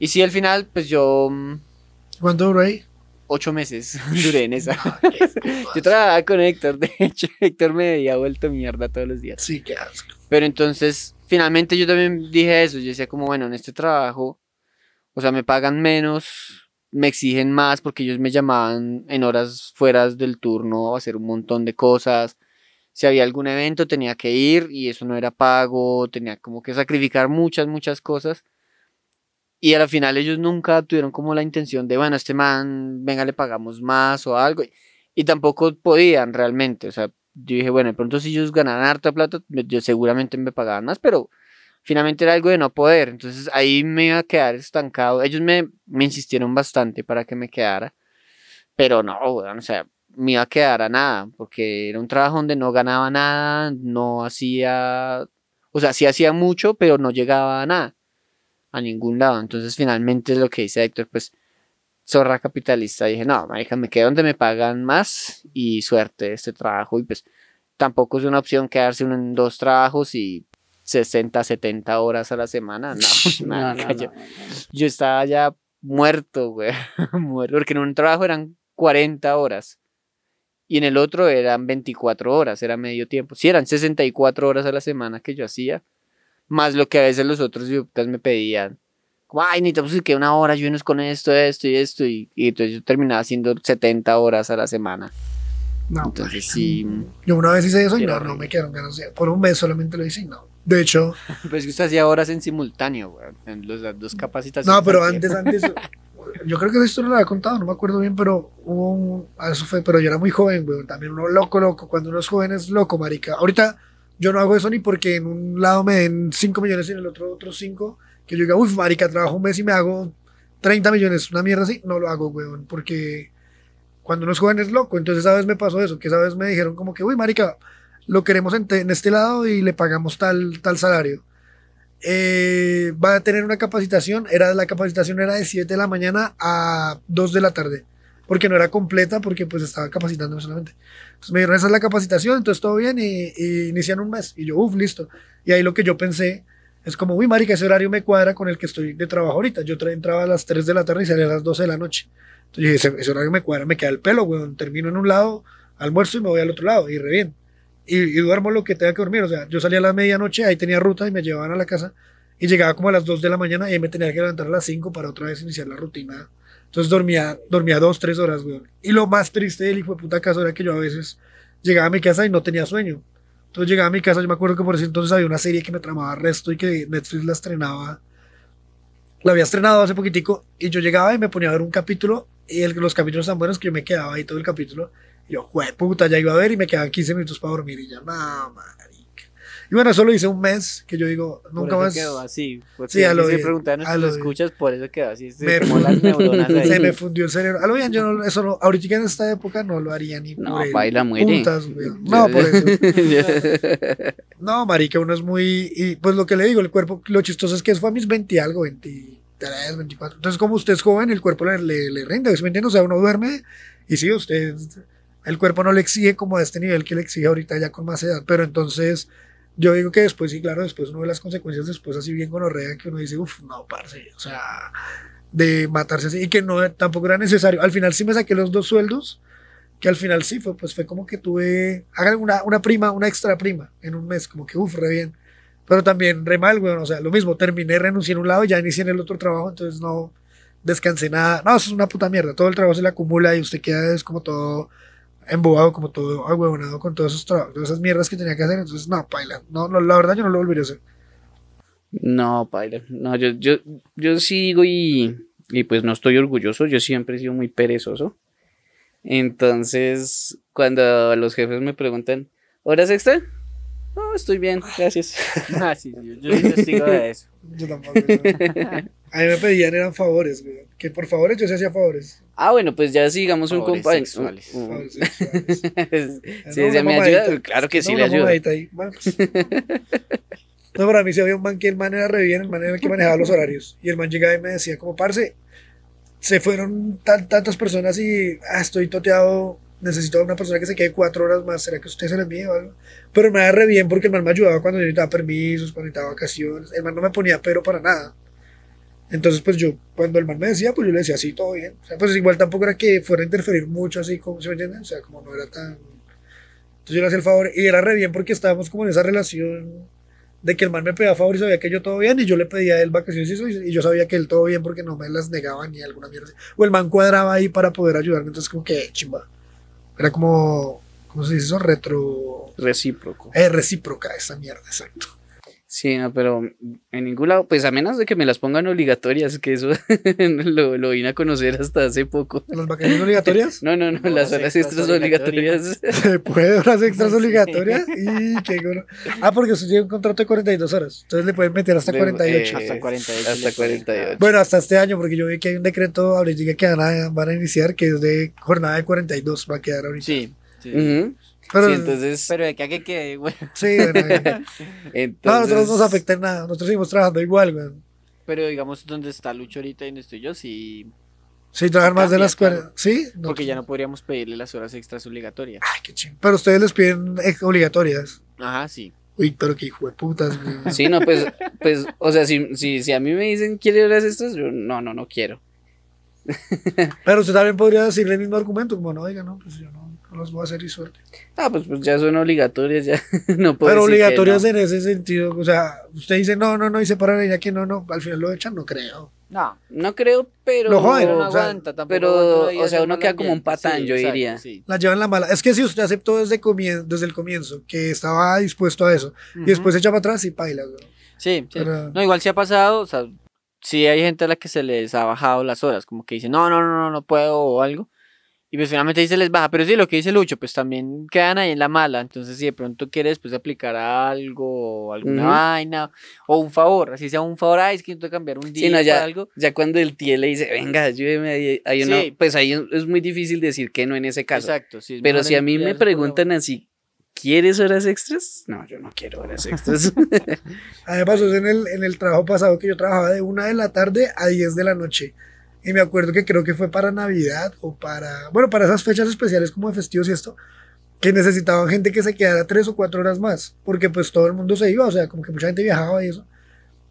Speaker 1: Y sí, al final, pues yo mm,
Speaker 3: ¿Cuánto duró ahí?
Speaker 1: Ocho meses *laughs* duré en esa. *laughs* *laughs* Yo trabajaba con Héctor, de hecho, Héctor me había vuelto mierda todos los días.
Speaker 3: Sí, qué asco.
Speaker 1: Pero entonces, finalmente yo también dije eso. Yo decía como, bueno, en este trabajo, o sea, me pagan menos, me exigen más porque ellos me llamaban en horas fuera del turno a hacer un montón de cosas. Si había algún evento tenía que ir y eso no era pago, tenía como que sacrificar muchas, muchas cosas. Y al final ellos nunca tuvieron como la intención de, bueno, este man, venga, le pagamos más o algo. Y tampoco podían realmente. O sea, yo dije, bueno, de pronto si ellos ganaran harta plata, yo seguramente me pagaban más, pero finalmente era algo de no poder. Entonces ahí me iba a quedar estancado. Ellos me, me insistieron bastante para que me quedara. Pero no, o sea, me iba a quedar a nada, porque era un trabajo donde no ganaba nada, no hacía, o sea, sí hacía mucho, pero no llegaba a nada a ningún lado. Entonces, finalmente, lo que dice Héctor, pues, zorra capitalista. Dije, no, marica, me quedo donde me pagan más y suerte este trabajo. Y pues, tampoco es una opción quedarse en dos trabajos y 60, 70 horas a la semana. No, *laughs* *laughs*
Speaker 2: No, no,
Speaker 1: yo, yo estaba ya muerto, güey. *laughs* muerto, porque en un trabajo eran 40 horas. Y en el otro eran 24 horas, era medio tiempo. Sí, eran 64 horas a la semana que yo hacía más lo que a veces los otros idiotas me pedían. Como, ay, necesitamos que una hora, ayúdenos con esto, esto y esto. Y, y entonces yo terminaba haciendo 70 horas a la semana.
Speaker 3: No,
Speaker 1: Entonces sí,
Speaker 3: Yo una vez hice eso y no, no me quedaron ganas. Por un mes solamente lo hice y no. De hecho, *laughs*
Speaker 1: pues que usted hacía horas en simultáneo, güey, en los- las dos capacitaciones.
Speaker 3: no, pero antes, antes. *laughs* Yo creo que esa historia la había contado, no me acuerdo bien, pero hubo un. ah, Eso fue, pero yo era muy joven, güey. También uno loco, loco. Cuando uno es joven es loco, marica. Ahorita yo no hago eso ni porque en un lado me den 5 millones y en el otro otros 5. Que yo diga, uff, marica, trabajo un mes y me hago 30 millones, una mierda así. No lo hago, güey, porque cuando uno es joven es loco. Entonces, esa vez me pasó eso, que esa vez me dijeron como que, uy, marica, lo queremos en este lado y le pagamos tal, tal salario. Eh, va a tener una capacitación, era, la capacitación era de 7 de la mañana a 2 de la tarde, porque no era completa, porque pues estaba capacitándome solamente. Entonces me dijeron, esa es la capacitación, entonces todo bien, y, y inician un mes. Y yo, uff, listo. Y ahí lo que yo pensé es como, uy, marica, ese horario me cuadra con el que estoy de trabajo ahorita. Yo tra- entraba a las 3 de la tarde y salía a las 12 de la noche. Entonces dije, ese, ese horario me cuadra, me queda el pelo, weón. Termino en un lado, almuerzo y me voy al otro lado, y re bien. Y, y duermo lo que tenga que dormir. O sea, yo salía a la medianoche, ahí tenía ruta y me llevaban a la casa. Y llegaba como a las 2 de la mañana y ahí me tenía que levantar a las 5 para otra vez iniciar la rutina. Entonces dormía, dormía 2, 3 horas, weón. Y lo más triste del hijo de puta caso era que yo a veces llegaba a mi casa y no tenía sueño. Entonces llegaba a mi casa, yo me acuerdo que por ese entonces había una serie que me tramaba resto y que Netflix la estrenaba. La había estrenado hace poquitico y yo llegaba y me ponía a ver un capítulo y el- los capítulos tan buenos que yo me quedaba ahí todo el capítulo. Y yo, puta, ya iba a ver y me quedaban 15 minutos para dormir y ya, no, marica. Y bueno, eso lo hice un mes, que yo digo,
Speaker 1: Por
Speaker 3: nunca
Speaker 1: eso
Speaker 3: más.
Speaker 1: quedó así. Porque
Speaker 3: Sí, a lo
Speaker 1: se
Speaker 3: bien,
Speaker 1: preguntaron
Speaker 3: a
Speaker 1: si
Speaker 3: lo
Speaker 1: escuchas, por eso quedó así. Se
Speaker 3: Me
Speaker 1: las neuronas *laughs* ahí.
Speaker 3: Se me fundió el cerebro. A lo bien, yo no, eso no, ahorita en esta época no lo haría ni
Speaker 2: No,
Speaker 3: por
Speaker 2: baila, muere.
Speaker 3: weón. No, por eso. *laughs* No, marica, uno es muy... Y pues lo que le digo, el cuerpo, lo chistoso es que fue a mis 20 y algo, 23, 24. Entonces, como usted es joven, el cuerpo le, le, le rinde, ¿sí ¿me entiende? O sea, uno duerme y sí, usted... El cuerpo no le exige como a este nivel que le exige ahorita ya con más edad. Pero entonces, yo digo que después, sí, claro, después uno ve las consecuencias después así bien gonorrea que uno dice, uff, no, parce, o sea, de matarse así. Y que no, tampoco era necesario. Al final sí me saqué los dos sueldos que al final sí fue, pues fue como que tuve, hagan una, una prima, una extra prima en un mes, como que uff, re bien. Pero también re mal, weón, o sea, lo mismo, terminé, renuncié en un lado y ya inicié en el otro trabajo, entonces no descansé nada. No, eso es una puta mierda, todo el trabajo se le acumula y usted queda es como todo embobado, como todo ahuevonado con todos esos trabajos, todas esas mierdas que tenía que hacer, entonces no, paila, no, no, la verdad yo no lo volvería a hacer.
Speaker 2: No, paila. No, yo, yo, yo sigo y, y pues no estoy orgulloso. Yo siempre he sido muy perezoso. Entonces, cuando los jefes me preguntan, ¿horas extra? No, estoy bien, gracias. *laughs*
Speaker 1: Ah, sí, sí, yo soy testigo de eso. *laughs*
Speaker 3: Yo tampoco. *laughs* A mí me pedían eran favores, weón, que por favores yo se hacía favores.
Speaker 2: Ah, bueno, pues ya sigamos un
Speaker 1: Favores
Speaker 2: compañero.
Speaker 1: sexuales.
Speaker 3: favores *laughs* sexuales.
Speaker 2: sí,
Speaker 3: No,
Speaker 2: me ayuda. Claro que sí
Speaker 3: No,
Speaker 2: le ayuda.
Speaker 3: ahí. *laughs* No, para mí si había un man que el man era re bien, el man era el que manejaba los horarios. Y el man llegaba y me decía, como, parce, se fueron tan- tantas personas y ah, estoy toteado, necesito a una persona que se quede cuatro horas más, ¿será que usted se le envíe o algo? Pero me da re bien porque el man me ayudaba cuando yo necesitaba permisos, cuando necesitaba vacaciones. El man no me ponía pero para nada. Entonces, pues yo, cuando el man me decía, pues yo le decía, sí, todo bien. O sea, pues igual tampoco era que fuera a interferir mucho, así como, ¿se me entiende? O sea, como no era tan... Entonces yo le hacía el favor, y era re bien porque estábamos como en esa relación de que el man me pedía favor y sabía que yo todo bien, y yo le pedía a él vacaciones y eso, y yo sabía que él todo bien porque no me las negaba ni alguna mierda. O el man cuadraba ahí para poder ayudarme, entonces como que chimba. Era como, ¿cómo se dice eso? Retro...
Speaker 2: Recíproco.
Speaker 3: Eh, recíproca esa mierda, exacto.
Speaker 2: Sí, no, pero en ningún lado, pues a menos de que me las pongan obligatorias, que eso *laughs* lo, lo vine a conocer hasta hace poco.
Speaker 3: ¿Las vacaciones obligatorias? *laughs*
Speaker 2: No, no, no,
Speaker 1: No,
Speaker 2: las horas
Speaker 1: extras
Speaker 2: extras obligatorias. *laughs*
Speaker 3: ¿Se puede horas extras obligatorias? Y qué gono. Ah, porque usted tiene un contrato de 42 horas. Entonces le pueden meter hasta
Speaker 2: Le-
Speaker 3: 48.
Speaker 2: eh,
Speaker 1: Hasta 48
Speaker 2: Hasta
Speaker 1: le pueden
Speaker 2: 48.
Speaker 3: Bueno, hasta este año, porque yo vi que hay un decreto ahorita que van a, van a iniciar que es de jornada de 42, va a quedar ahorita.
Speaker 1: Sí. sí.
Speaker 3: Pero,
Speaker 2: sí, entonces,
Speaker 1: Pero de que a que quede, güey.
Speaker 3: sí, bueno, *laughs* eh. no,
Speaker 2: entonces
Speaker 3: nosotros no nos afecta en nada. Nosotros seguimos trabajando igual, güey.
Speaker 1: Pero digamos, donde está Lucho ahorita y donde estoy yo, sí.
Speaker 3: Sí, trabajan más de las 40. ¿Sí? No,
Speaker 1: Porque ya no podríamos pedirle las horas extras obligatorias.
Speaker 3: Ay, qué ching. Pero ustedes les piden obligatorias.
Speaker 1: Ajá, sí.
Speaker 3: Uy, pero qué hijo de putas, güey. *laughs*
Speaker 2: Sí, no, pues, pues, o sea, si, si, si a mí me dicen quiere horas extras, yo no, no, no quiero. *laughs*
Speaker 3: Pero usted también podría decirle el mismo argumento, como no, oiga, no, pues yo no, no los voy a hacer y suerte.
Speaker 2: Ah, pues, pues ya son obligatorias, ya *laughs* no puedo
Speaker 3: Pero
Speaker 2: decir que
Speaker 3: obligatorias
Speaker 2: no.
Speaker 3: en ese sentido, o sea, usted dice no, no, no, y se paran ya que no, no, al final lo echan, no creo.
Speaker 1: No.
Speaker 2: No creo, pero.
Speaker 3: Lo joden,
Speaker 1: Pero no
Speaker 3: o sea,
Speaker 1: aguanta tampoco.
Speaker 2: pero,
Speaker 1: aguanta
Speaker 2: o sea, uno queda como un patán, yo
Speaker 1: exacto,
Speaker 2: diría.
Speaker 1: sí.
Speaker 3: La llevan la mala. Es que si usted aceptó desde, comien- desde el comienzo que estaba dispuesto a eso y después se echa para atrás y paila, güey.
Speaker 1: Sí, sí.
Speaker 3: Pero-
Speaker 1: No, igual sí ha pasado, o sea, sí hay gente a la que se les ha bajado las horas, como que dice, no, no, no, no, no puedo o algo. Y pues finalmente dice les baja, pero sí, lo que dice Lucho, pues también quedan ahí en la mala. Entonces, si de pronto quiere después aplicar algo, o alguna vaina, o un favor, así sea un favor, ay, es que tengo que cambiar un día
Speaker 2: Sí, no, ya,
Speaker 1: algo.
Speaker 2: ya cuando el tío le dice, venga, ayúdeme ahí, ahí uno-
Speaker 1: Sí.
Speaker 2: pues ahí es muy difícil decir que no en ese caso.
Speaker 1: Exacto, sí.
Speaker 2: Pero si a mí me preguntan así, ¿quieres horas extras? No, yo no quiero horas extras.
Speaker 3: A mí me pasó eso en el, en el trabajo pasado que yo trabajaba de una de la tarde a 10 de la noche. Y me acuerdo que creo que fue para Navidad o para, bueno, para esas fechas especiales como de festivos y esto, que necesitaban gente que se quedara tres o cuatro horas más, porque pues todo el mundo se iba, o sea, como que mucha gente viajaba y eso.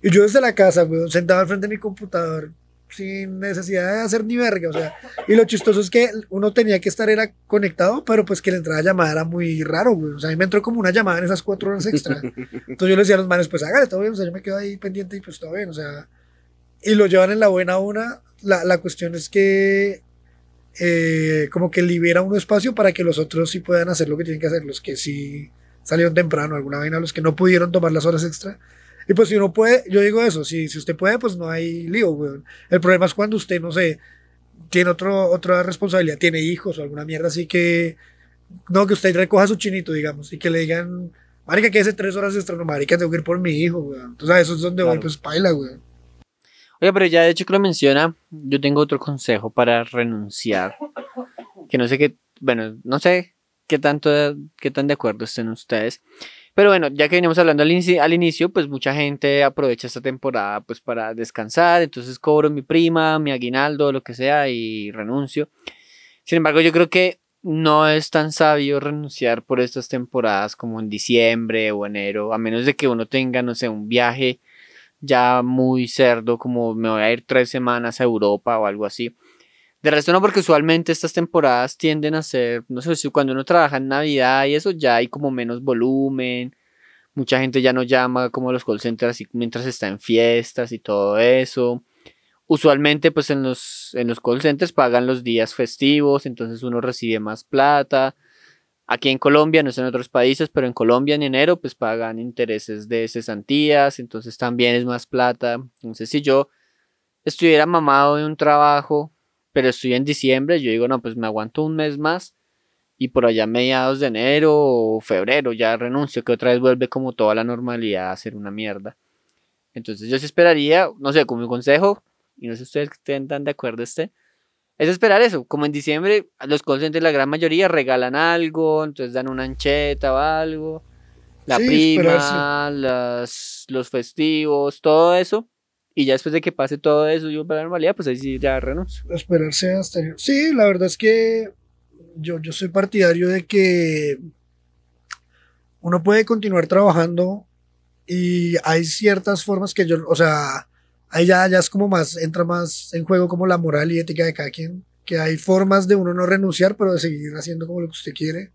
Speaker 3: Y yo desde la casa, güey, sentado al frente de mi computador, sin necesidad de hacer ni verga, o sea, y lo chistoso es que uno tenía que estar era conectado, pero pues que la entrada llamada era muy raro, güey, o sea, a mí me entró como una llamada en esas cuatro horas extra. Entonces yo le decía a los manes, pues hágale, todo bien, o sea, yo me quedo ahí pendiente y pues todo bien, o sea, y lo llevan en la buena una. La, la cuestión es que eh, como que libera un espacio para que los otros sí puedan hacer lo que tienen que hacer, los que sí salieron temprano, alguna vaina, los que no pudieron tomar las horas extra. Y pues si uno puede, yo digo eso, si, si usted puede, pues no hay lío, weón. El problema es cuando usted, no sé, tiene otro, otra responsabilidad, tiene hijos o alguna mierda así que, no, que usted recoja su chinito, digamos, y que le digan, marica, que hace tres horas extra, no, marica, tengo que ir por mi hijo, weón. Entonces a eso es donde voy,
Speaker 1: Claro.
Speaker 3: pues paila, weón.
Speaker 1: Oye, pero ya de hecho que lo menciona, yo tengo otro consejo para renunciar. Que no sé qué, bueno, no sé qué tanto, qué tan de acuerdo estén ustedes. Pero bueno, ya que venimos hablando al inicio, pues mucha gente aprovecha esta temporada pues para descansar, entonces cobro mi prima, mi aguinaldo, lo que sea y renuncio. Sin embargo, yo creo que no es tan sabio renunciar por estas temporadas como en diciembre o enero, a menos de que uno tenga, no sé, un viaje ya muy cerdo, como me voy a ir tres semanas a Europa o algo así. De resto no, porque usualmente estas temporadas tienden a ser, no sé, si cuando uno trabaja en Navidad y eso ya hay como menos volumen, mucha gente ya no llama como los call centers mientras está en fiestas y todo eso. Usualmente pues en los, en los call centers pagan los días festivos, entonces uno recibe más plata. Aquí en Colombia, no sé en otros países, pero en Colombia en enero pues pagan intereses de cesantías, entonces también es más plata. Entonces si yo estuviera mamado de un trabajo, pero estoy en diciembre, yo digo, no, pues me aguanto un mes más y por allá mediados de enero o febrero ya renuncio, que otra vez vuelve como toda la normalidad a ser una mierda. Entonces yo sí esperaría, no sé, como mi consejo, y no sé si ustedes estén de acuerdo este, es esperar eso. Como en diciembre, los call centers, la gran mayoría regalan algo, entonces dan una ancheta o algo. La
Speaker 3: Sí,
Speaker 1: prima, las, los festivos, todo eso. Y ya después de que pase todo eso, yo para la normalidad, pues ahí sí ya renuncio.
Speaker 3: esperarse hasta... Sí, la verdad es que yo, yo soy partidario de que uno puede continuar trabajando y hay ciertas formas que yo, o sea, ahí ya, ya es como más, entra más en juego como la moral y ética de cada quien, que hay formas de uno no renunciar, pero de seguir haciendo como lo que usted quiere,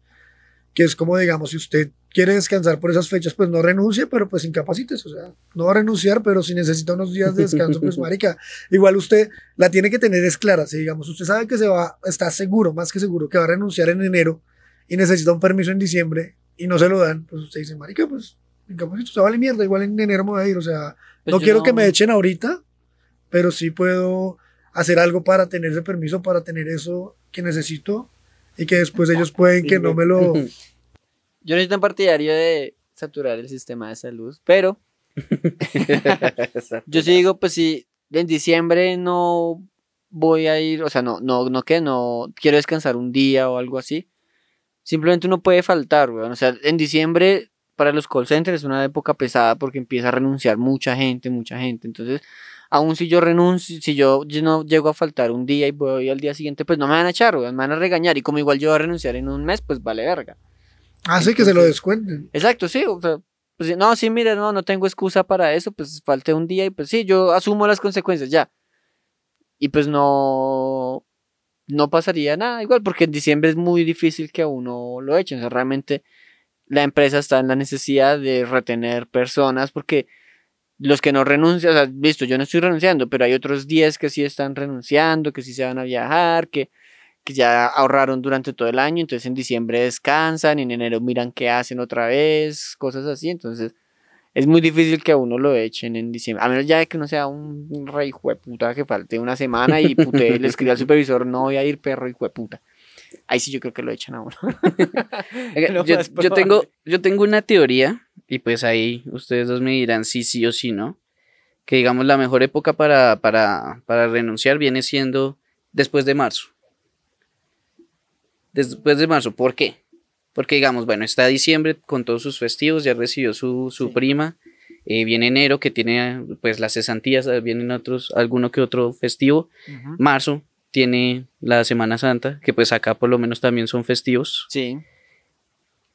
Speaker 3: que es como, digamos, si usted quiere descansar por esas fechas, pues no renuncie, pero pues incapacites, o sea, no va a renunciar, pero si necesita unos días de descanso, pues *laughs* marica, igual usted la tiene que tener es clara, si digamos, usted sabe que se va, está seguro, más que seguro, que va a renunciar en enero y necesita un permiso en diciembre y no se lo dan, pues usted dice, marica, pues incapacito, o sea, vale mierda, igual en enero me voy a ir, o sea,
Speaker 1: Pues
Speaker 3: no quiero
Speaker 1: no-
Speaker 3: que me echen ahorita, pero sí puedo hacer algo para tener ese permiso, para tener eso que necesito y que después ellos *laughs* pueden que no me lo... *laughs*
Speaker 1: Yo no soy tan partidario de saturar el sistema de salud, pero yo sí digo, pues si en diciembre no voy a ir, o sea, no, no, no que no quiero descansar un día o algo así. Simplemente uno puede faltar, weón. O sea, en diciembre para los call centers es una época pesada porque empieza a renunciar mucha gente, mucha gente. Entonces, aún si yo renuncio, si yo, no llego a faltar un día y voy al día siguiente, pues no me van a echar, me van a regañar. Y como igual yo voy a renunciar en un mes, pues vale verga.
Speaker 3: Hace que se lo descuenten.
Speaker 1: Exacto, sí. O sea, pues, no, sí, mire, no, no tengo excusa para eso, pues falté un día y pues sí, yo asumo las consecuencias ya. Y pues no, no pasaría nada igual, porque en diciembre es muy difícil que a uno lo echen. O sea, realmente la empresa está en la necesidad de retener personas porque los que no renuncian, o sea, listo, yo no estoy renunciando, pero hay otros 10 que sí están renunciando, que sí se van a viajar, que, que ya ahorraron durante todo el año, entonces en diciembre descansan, y en enero miran qué hacen otra vez, cosas así, entonces es muy difícil que a uno lo echen en diciembre, a menos ya de que uno sea un, rey puta que falte una semana y pute, le escribe al supervisor, no voy a ir perro y puta. Ahí sí yo creo que lo echan a uno. *laughs* *laughs*
Speaker 2: Yo, tengo, yo tengo una teoría, y pues ahí ustedes dos me dirán si sí o sí no, que digamos la mejor época para, para, para renunciar viene siendo después de marzo. Después de marzo, ¿por qué? Porque digamos, bueno, está diciembre con todos sus festivos, ya recibió su, su
Speaker 1: Sí.
Speaker 2: prima, eh, viene enero que tiene pues las cesantías, vienen otros, alguno que otro festivo, marzo tiene la Semana Santa, que pues acá por lo menos también son festivos
Speaker 1: Sí,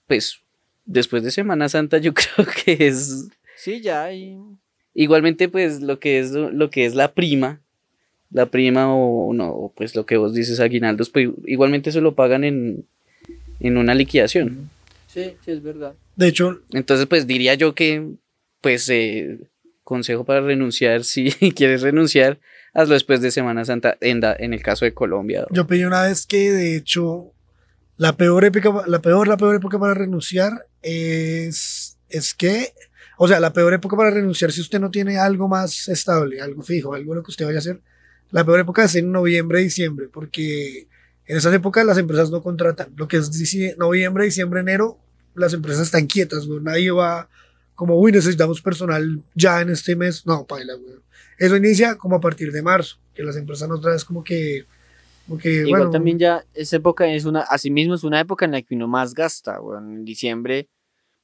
Speaker 2: pues después de Semana Santa yo *laughs* creo que es
Speaker 1: sí, ya, y...
Speaker 2: igualmente pues lo que es lo, que es la prima, la prima o no, pues lo que vos dices aguinaldos, pues igualmente se lo pagan en, en una liquidación.
Speaker 1: Sí, sí, es verdad.
Speaker 3: De hecho,
Speaker 2: Entonces pues diría yo que pues eh, consejo para renunciar, *laughs* si quieres renunciar, hazlo después de Semana Santa en, da- en el caso de Colombia.
Speaker 3: yo pedí una vez que de hecho la peor época, la peor, la peor época para renunciar es, es que, o sea, la peor época para renunciar si usted no tiene algo más estable, algo fijo, algo lo que usted vaya a hacer, la peor época es en noviembre, diciembre, porque en esas épocas las empresas no contratan. Lo que es noviembre, diciembre, enero, las empresas están quietas, güey. Nadie va como, uy, necesitamos personal ya en este mes. No, paila, güey. Eso inicia como a partir de marzo, que las empresas otra vez como que, como que
Speaker 1: Igual
Speaker 3: bueno,
Speaker 1: también ya, esa época es una, asimismo es una época en la que uno más gasta. En diciembre,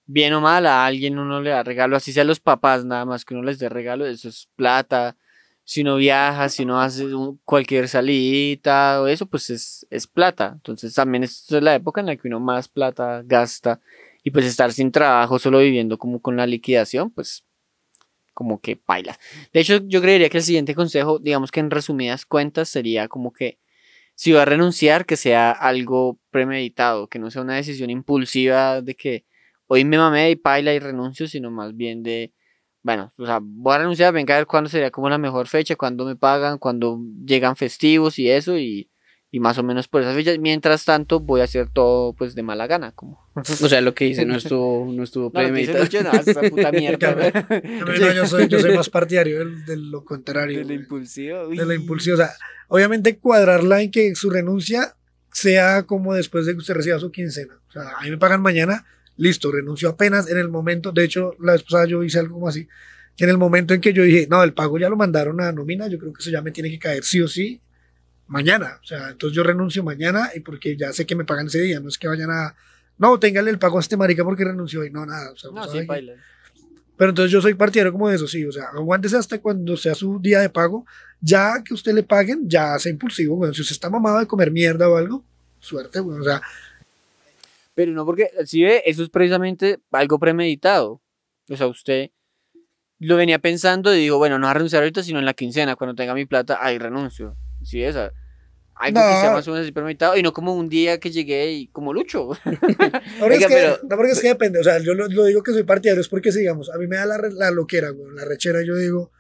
Speaker 1: bien o mal, a alguien uno le da regalo, así sea a los papás nada más que uno les dé regalo, eso es plata. Si uno viaja, si uno hace cualquier salida o eso, pues es, es plata. Entonces también es, es la época en la que uno más plata gasta. Y pues estar sin trabajo, solo viviendo como con la liquidación, pues como que baila. De hecho, yo creería que el siguiente consejo, digamos que en resumidas cuentas, sería como que si va a renunciar, que sea algo premeditado, que no sea una decisión impulsiva de que hoy me mamé y paila y renuncio, sino más bien de, bueno, o sea, voy a renunciar, venga a ver cuándo sería como la mejor fecha, cuándo me pagan, cuándo llegan festivos y eso, y, y más o menos por esas fechas. Mientras tanto, voy a hacer todo pues de mala gana, como.
Speaker 2: O sea, lo que dice no estuvo, no estuvo *laughs*
Speaker 1: No,
Speaker 2: premeditado.
Speaker 1: Lucho, no, esa puta *laughs* mierda.
Speaker 3: También, no, yo, soy, yo soy más partidario del- de lo contrario.
Speaker 1: De lo
Speaker 3: güey.
Speaker 1: impulsivo.
Speaker 3: de la impulsiva. O sea, obviamente cuadrarla en que su renuncia sea como después de que usted reciba su quincena. O sea, a mí me pagan mañana, listo, renuncio apenas en el momento. De hecho, la vez pasada yo hice algo como así. Que en el momento en que yo dije, no, el pago ya lo mandaron a nómina, yo creo que eso ya me tiene que caer sí o sí mañana. O sea, entonces yo renuncio mañana y porque ya sé que me pagan ese día. No es que vayan a, no, téngale el pago a este marica porque renunció y no, nada. O sea,
Speaker 1: No, sí,
Speaker 3: que- pero entonces yo soy partidario como de eso, sí. O sea, aguántese hasta cuando sea su día de pago. Ya que usted le paguen, ya sea impulsivo, güey. Si usted está mamado de comer mierda o algo, suerte, güey. O sea,
Speaker 1: Pero no porque, si ve, eso es precisamente algo premeditado. O sea, usted lo venía pensando y digo, bueno, no voy a renunciar ahorita, sino en la quincena, cuando tenga mi plata, ahí renuncio. Sí, esa. Algo que sea
Speaker 3: No.
Speaker 1: más o menos permitido y no como un día que llegué y como lucho. *laughs*
Speaker 3: Ahora
Speaker 2: Oiga,
Speaker 3: es que,
Speaker 2: pero-
Speaker 3: no, porque es que depende. O sea, yo lo, lo digo que soy partidario, es porque, digamos, a mí me da la, la loquera, güey, la rechera. Yo digo,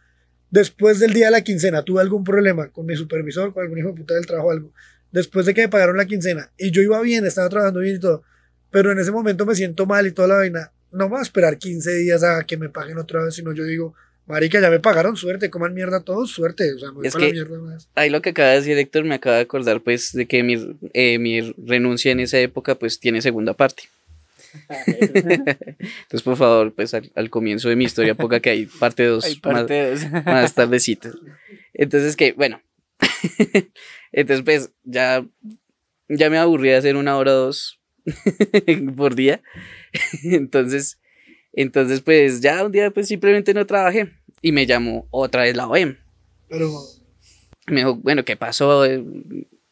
Speaker 3: después del día de la quincena, tuve algún problema con mi supervisor, con algún hijo de puta del trabajo, algo. Después de que me pagaron la quincena y yo iba bien, estaba trabajando bien y todo, pero en ese momento me siento mal y toda la vaina. No me voy a esperar 15 días a que me paguen otra vez, sino yo digo, Marica, ya me pagaron, suerte, coman mierda todos, suerte. O sea, me voy
Speaker 2: Es
Speaker 3: para la
Speaker 2: que-
Speaker 3: mierda más.
Speaker 2: Ahí lo que acaba de decir Héctor me acaba de acordar pues de que mi, eh, mi renuncia en esa época pues tiene segunda parte. *laughs* Entonces por favor pues al, al comienzo de mi historia ponga que hay parte 2
Speaker 1: Hay parte de eso. *laughs*
Speaker 2: más, más tardecito. Entonces que bueno. *laughs* Entonces pues ya, ya me aburrí de hacer una hora o dos por día. Entonces, entonces pues ya un día pues simplemente no trabajé y me llamó otra vez la OEM.
Speaker 3: Pero
Speaker 2: Me dijo, bueno, ¿qué pasó?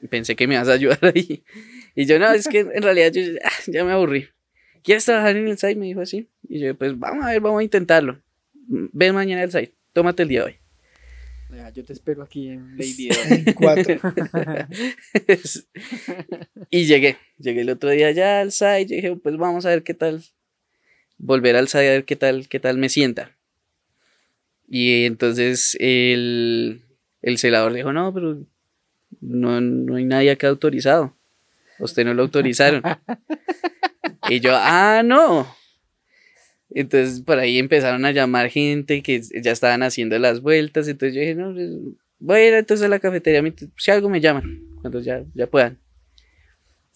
Speaker 2: Pensé que me ibas a ayudar ahí. Y yo, no, es que *laughs* en realidad yo ah, ya me aburrí. ¿Quieres trabajar en el site? Me dijo así. Y yo, pues vamos a ver, vamos a intentarlo. Ven mañana al site, tómate el día de hoy.
Speaker 1: Yo te espero aquí en *laughs* Lady Dog.
Speaker 3: en cuatro. *laughs*
Speaker 2: y llegué, llegué el otro día ya al site, y dije, pues vamos a ver qué tal. Volver al ver qué tal, qué tal me sienta. Y entonces el, el celador dijo, no, pero no, no hay nadie acá autorizado. Usted no lo autorizaron. *laughs* y yo, ah, no. Entonces por ahí empezaron a llamar gente que ya estaban haciendo las vueltas. Entonces yo dije, no, pues, voy a ir entonces a la cafetería. Si algo me llaman, cuando ya, ya puedan.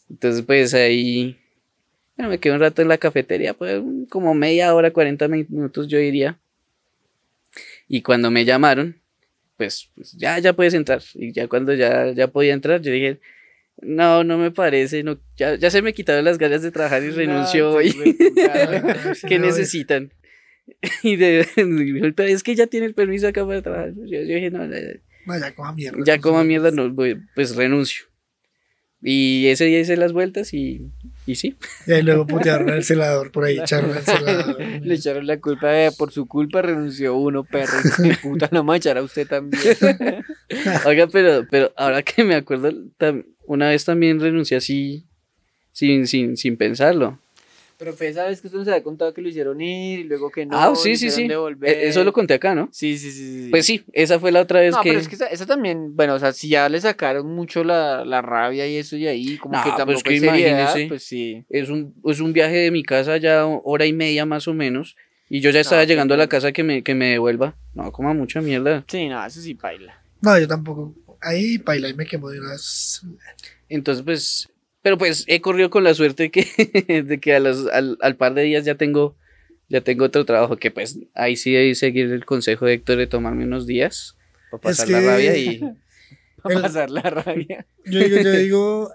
Speaker 2: Entonces pues ahí, bueno, me quedé un rato en la cafetería, pues como media hora, 40 minutos yo diría. Y cuando me llamaron, pues, pues, ya, ya puedes entrar. Y ya cuando ya, ya podía entrar, yo dije, no, no me parece, no, ya, ya se me quitaron las ganas de trabajar y renuncio hoy. *laughs* ¿Qué necesitan? *laughs* Y de, dijo, *laughs* pero es que ya tiene el permiso acá para trabajar. Yo, yo dije, no, ya,
Speaker 3: No, ya coma mierda.
Speaker 2: ya como mierda, no, voy, pues renuncio. Y ese día hice las vueltas y, y sí.
Speaker 3: Y ahí luego putearon al celador por ahí, *laughs* echaron al celador.
Speaker 1: Le echaron la culpa de por su culpa renunció uno, perro. puta, no me echará usted también. *laughs*
Speaker 2: Oiga, pero, pero ahora que me acuerdo, una vez también renuncié así, sin, sin, sin pensarlo.
Speaker 1: Pero fue esa vez que usted nos había contado que lo hicieron ir y luego que no.
Speaker 2: ah,
Speaker 1: lo
Speaker 2: sí, sí,
Speaker 1: hicieron
Speaker 2: sí.
Speaker 1: devolver.
Speaker 2: Eh, Eso lo conté acá, ¿no?
Speaker 1: Sí, sí, sí. sí.
Speaker 2: Pues sí, esa fue la otra vez
Speaker 1: No,
Speaker 2: que...
Speaker 1: pero es que esa, esa también, bueno, o sea, si ya le sacaron mucho la, la rabia y eso y ahí, como
Speaker 2: No,
Speaker 1: que
Speaker 2: pues
Speaker 1: tampoco
Speaker 2: que
Speaker 1: seriedad,
Speaker 2: imagínese.
Speaker 1: pues sí.
Speaker 2: Es un, es un viaje de mi casa ya hora y media más o menos. Y yo ya estaba
Speaker 1: No,
Speaker 2: llegando a la casa que me, que me devuelva. No, como mucha mierda.
Speaker 1: Sí, no, eso sí baila.
Speaker 3: No, yo tampoco. Ahí baila y me quemo de una vez.
Speaker 2: Entonces, pues, pero pues he corrido con la suerte de que, *laughs* de que a los- al, al par de días ya tengo, ya tengo otro trabajo, que pues ahí sí debí seguir el consejo de Héctor de tomarme unos días para
Speaker 3: Es
Speaker 2: pasar la rabia y *laughs* *laughs*
Speaker 1: Para pasar la rabia.
Speaker 3: Yo digo, yo digo,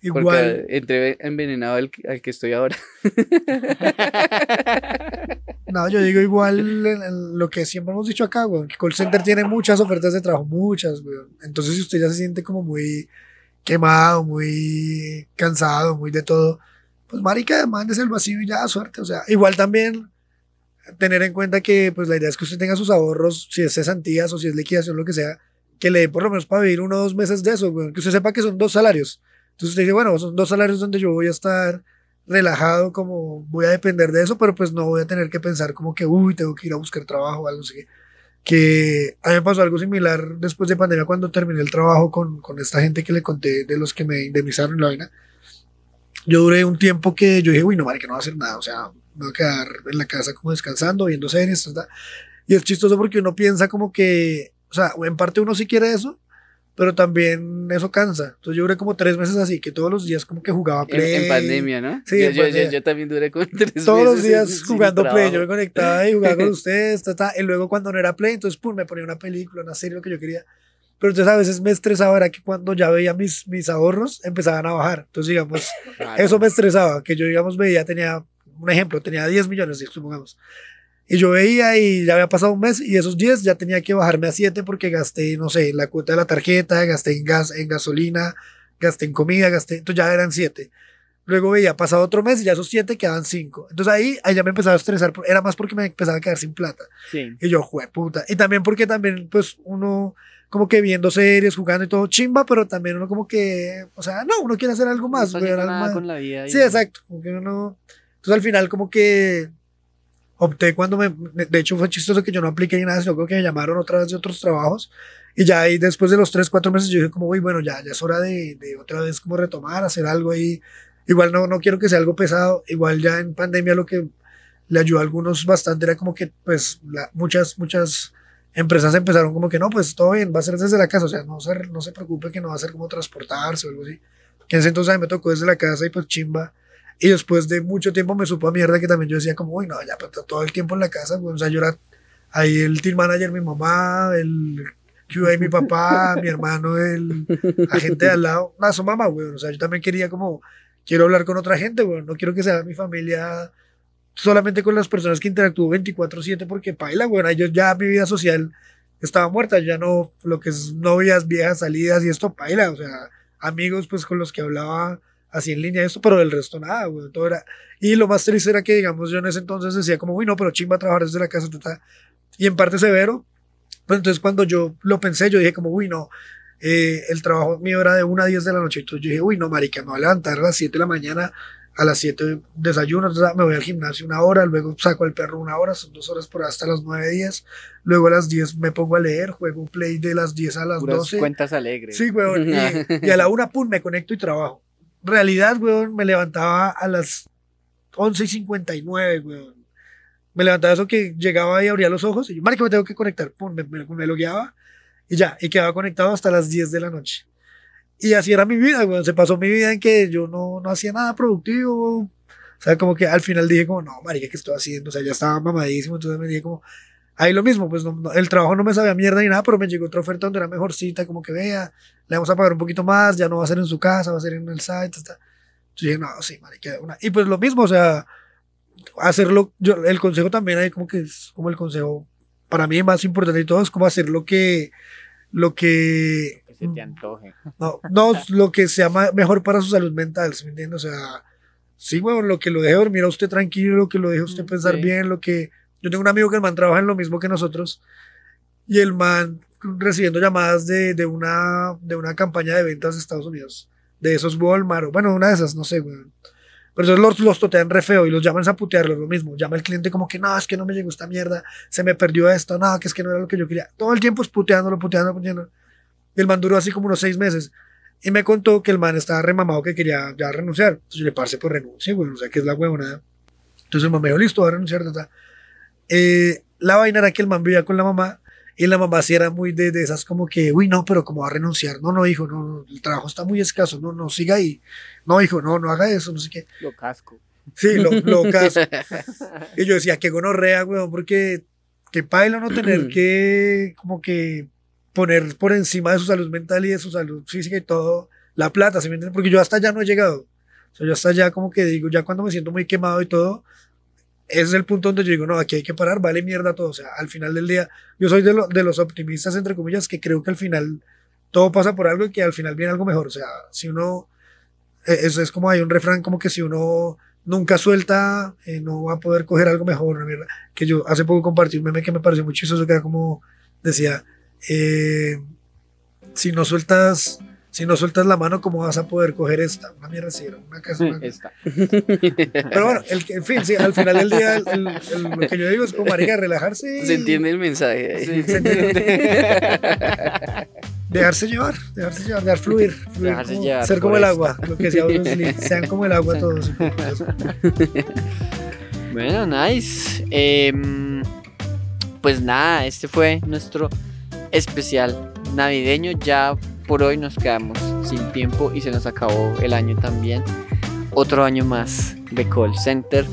Speaker 3: igual.
Speaker 2: porque entré envenenado al, al que estoy ahora.
Speaker 3: No, yo digo igual lo que siempre hemos dicho acá, weón, que call center tiene muchas ofertas de trabajo, muchas, weón. Entonces, si usted ya se siente como muy quemado, muy cansado, muy de todo, pues marica, mándese el vacío y ya, suerte. O sea, igual también tener en cuenta que pues la idea es que usted tenga sus ahorros, si es cesantías o si es liquidación, lo que sea, que le dé por lo menos para vivir uno o dos meses de eso, weón. Que usted sepa que son dos salarios. Entonces usted dice, bueno, son dos salarios donde yo voy a estar relajado, como voy a depender de eso, pero pues no voy a tener que pensar como que, uy, tengo que ir a buscar trabajo o algo así. Que a mí me pasó algo similar después de pandemia cuando terminé el trabajo con, con esta gente que le conté de los que me indemnizaron la vaina. Yo duré un tiempo que yo dije, uy, no, marica, no voy a hacer nada, o sea, me voy a quedar en la casa como descansando, viendo series, y es chistoso porque uno piensa como que, o sea, en parte uno sí quiere eso, pero también eso cansa. Entonces yo duré como tres meses así, que todos los días como que jugaba
Speaker 2: En,
Speaker 3: Play.
Speaker 2: en pandemia, ¿no?
Speaker 3: Sí,
Speaker 2: yo,
Speaker 3: en
Speaker 2: yo- yo- yo también duré como *laughs* tres
Speaker 3: todos los
Speaker 2: meses
Speaker 3: días
Speaker 2: sin- sin
Speaker 3: jugando Play, yo me conectaba y jugaba con *laughs* ustedes, ta, ta, y luego cuando no era Play, entonces pum, me ponía una película, una serie, lo que yo quería. Pero entonces a veces me estresaba, era que cuando ya veía mis, mis ahorros, empezaban a bajar. Entonces, digamos, eso me estresaba, que yo, digamos, veía, tenía, un ejemplo, tenía 10 millones, supongamos. Y yo veía y ya había pasado un mes y esos 10 ya tenía que bajarme a 7 porque gasté, no sé, la cuota de la tarjeta, gasté en gas, en gasolina, gasté en comida, gasté, entonces ya eran 7. Luego veía, pasado otro mes y ya esos siete quedaban cinco. Entonces ahí, ahí ya me empezaba a estresar. Era más porque me empezaba a quedar sin plata.
Speaker 1: Sí.
Speaker 3: Y yo, jue puta. Y también porque también, pues, uno como que viendo series, jugando y todo chimba, pero también uno como que, o sea, no, uno quiere hacer algo más.
Speaker 1: No
Speaker 3: algo
Speaker 1: nada
Speaker 3: más.
Speaker 1: con la vida. y-
Speaker 3: Sí, exacto. Como que uno no- Entonces al final como que opté cuando me... De hecho fue chistoso que yo no apliqué ni nada, sino que me llamaron otra vez de otros trabajos. Y ya ahí después de los tres, cuatro meses yo dije como, uy, bueno, ya, ya es hora de, de otra vez como retomar, hacer algo ahí. Igual no, no quiero que sea algo pesado. Igual ya en pandemia lo que le ayudó a algunos bastante era como que pues la- muchas, muchas empresas empezaron como que no, pues todo bien, va a ser desde la casa. O sea, no se, no se preocupe que no va a ser como transportarse o algo así. Que en ese entonces a mí me tocó desde la casa y pues chimba. Y después de mucho tiempo me supo a mierda que también yo decía como, uy, no, ya pues, todo el tiempo en la casa. O sea, yo era ahí el team manager, mi mamá, el QA, mi papá, *laughs* mi hermano, el agente de al lado. Nada, su mamá, güey. O sea, yo también quería como, quiero hablar con otra gente, güey. No quiero que sea mi familia solamente con las personas que interactúo 24/7 porque paila, güey. Yo ya mi vida social estaba muerta, ya no, lo que es novias, viejas, salidas y esto, paila. O sea, amigos pues con los que hablaba así en línea esto, pero del resto nada, güey. Todo era... Y lo más triste era que, digamos, yo en ese entonces decía como, uy, no, pero chimba trabajar desde la casa, tata. y en parte severo. Pues entonces cuando yo lo pensé, yo dije como, uy, no, eh, el trabajo mío era de 1 a 10 de la noche. Entonces yo dije, uy, no, marica, me voy a levantar a las 7 de la mañana, a las 7 desayuno, me voy al gimnasio una hora, luego saco al perro una hora, son dos horas por hasta las 9, 10. Luego a las 10 me pongo a leer, juego un play de las 10 a las
Speaker 1: Puras
Speaker 3: 12.
Speaker 1: cuentas alegres.
Speaker 3: Sí, weón. Y, *laughs* y a la una, pum, me conecto y trabajo. Realidad, weón, me levantaba a las 11 y 59, weón. Me levantaba eso que llegaba y abría los ojos y yo, marica, me tengo que conectar. Pum, me, me, me logueaba y ya. Y quedaba conectado hasta las 10 de la noche. Y así era mi vida, weón. Se pasó mi vida en que yo no, no hacía nada productivo. O sea, como que al final dije como, no, marica, ¿qué estoy haciendo? O sea, ya estaba mamadísimo. Entonces me dije como, ahí lo mismo, pues no- no- el trabajo no me sabía mierda ni nada, pero me llegó otra oferta donde era mejorcita, como que vea, le vamos a pagar un poquito más, ya no va a ser en su casa, va a ser en el site. Está. Yo dije, no, sí, marica, una. Y pues lo mismo, o sea, hacerlo, yo, el consejo también hay como que es como el consejo para mí más importante y todo es como hacer lo que, lo que,
Speaker 1: Que se te antoje.
Speaker 3: no, no, lo que sea mejor para su salud mental, ¿sí ¿me entiendes? O sea, sí, weón, lo que lo deje dormir a usted tranquilo, lo que lo deje a usted
Speaker 1: Mm,
Speaker 3: pensar bien, lo que... Yo tengo un amigo que el man trabaja en lo mismo que nosotros y el man recibiendo llamadas de, de una, de una campaña de ventas de Estados Unidos, de esos Walmart, o bueno, una de esas, no sé, weón. Pero esos los, los totean re feo y los llaman a putearlos, lo mismo. Llama el cliente como que, no, es que no me llegó esta mierda, se me perdió esto, no, que es que no era lo que yo quería. Todo el tiempo es puteándolo, puteándolo, puteándolo. Y el man duró así como unos seis meses. Y me contó que el man estaba remamado que quería ya renunciar. Entonces yo le parce por renuncia, güey, o sea, que es la huevona. Entonces el man me dijo, listo, va a renunciar, tata. Eh, la vaina era que el man vivía con la mamá y la mamá sí era muy de, de esas como que, uy, no, pero ¿cómo va a renunciar? No, no, hijo, no, no, el trabajo está muy escaso, no, no, siga ahí. No, hijo, no, no haga eso, no sé qué.
Speaker 1: Lo casco.
Speaker 3: Sí, lo, lo caso. *laughs* Y yo decía, qué gonorrea, weón, porque que paila no tener *clears throat* que, como que, poner por encima de su salud mental y de su salud física y todo la plata, ¿sí me? Porque yo hasta allá no he llegado. O sea, yo hasta allá como que digo, ya cuando me siento muy quemado y todo, es el punto donde yo digo, no, aquí hay que parar, vale mierda todo. O sea, al final del día, yo soy de, lo- de los optimistas, entre comillas, que creo que al final todo pasa por algo y que al final viene algo mejor. O sea, si uno, eh, eso es como hay un refrán como que si uno nunca suelta, eh, no va a poder coger algo mejor, una mierda. Que yo hace poco compartí un meme que me pareció muy chistoso, que era como, decía, eh, si no sueltas, si no sueltas la mano, ¿cómo vas a poder coger esta? Una mierda así, una casa. una-
Speaker 1: Esta. *laughs*
Speaker 3: Pero bueno, el, en fin, sí, al final del día, el- el- el- lo que yo digo es como, marica, relajarse. y
Speaker 2: Se entiende el mensaje. ahí.
Speaker 1: Sí, se entiende. *laughs*
Speaker 3: Dejarse llevar, dejarse llevar, dejar fluir. fluir
Speaker 1: Dejarse
Speaker 3: como-
Speaker 1: llevar
Speaker 3: ser como el
Speaker 1: esta.
Speaker 3: agua, lo que decía Bruce Lee, sean como el agua todos. *laughs*
Speaker 1: Bueno, nice. Em, pues nada, este fue nuestro especial navideño. Ya por hoy nos quedamos sin tiempo y se nos acabó el año también. Otro año más de call center.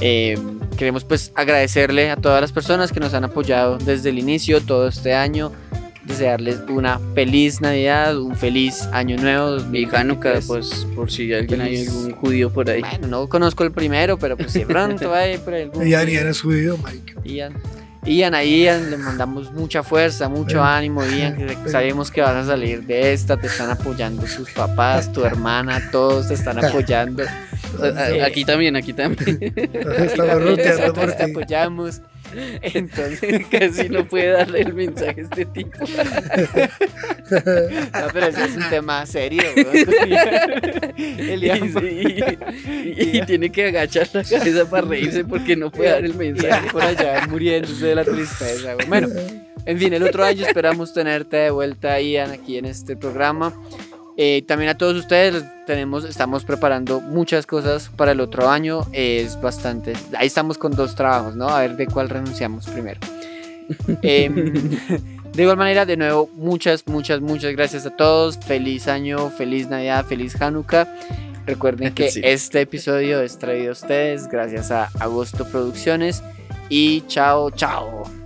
Speaker 1: Em, queremos pues agradecerle a todas las personas que nos han apoyado desde el inicio, todo este año. Desearles una feliz Navidad, un feliz año nuevo.
Speaker 2: Y Hanukkah,
Speaker 1: 2023.
Speaker 2: pues por si alguien hay
Speaker 1: Feliz.
Speaker 2: algún judío por ahí.
Speaker 1: Bueno, no conozco el primero, pero pues de pronto *laughs* hay por ahí algún
Speaker 3: Y ni eres judío, marica.
Speaker 1: Ian. Ian, a Ian le mandamos mucha fuerza, mucho ánimo, Ian, que sabemos que vas a salir de esta, te están apoyando tus papás, tu *laughs* hermana, todos te están apoyando. *laughs*
Speaker 2: Aquí también, aquí también. *laughs*
Speaker 3: Estamos por
Speaker 1: Nosotros te apoyamos. *laughs* Entonces, *laughs*
Speaker 2: Casi no puede darle el mensaje a este tipo. *laughs*
Speaker 1: no, pero ese es un tema serio. weón. El
Speaker 2: Y, y- y tiene que agachar la cabeza para reírse porque no puede dar el mensaje.
Speaker 1: por allá muriéndose de la tristeza. Bueno, en fin, el otro año esperamos tenerte de vuelta, Ian, aquí en este programa. Eh, también a todos ustedes tenemos, estamos preparando muchas cosas para el otro año. Es bastante. Ahí estamos con dos trabajos, ¿no? A ver de cuál renunciamos primero. *laughs* Em, de igual manera, de nuevo, muchas, muchas, muchas gracias a todos. Feliz año, feliz Navidad, feliz Hanukkah. Recuerden que *laughs*
Speaker 2: Sí.
Speaker 1: este episodio es traído a ustedes gracias a Agosto Producciones. Y chao, chao.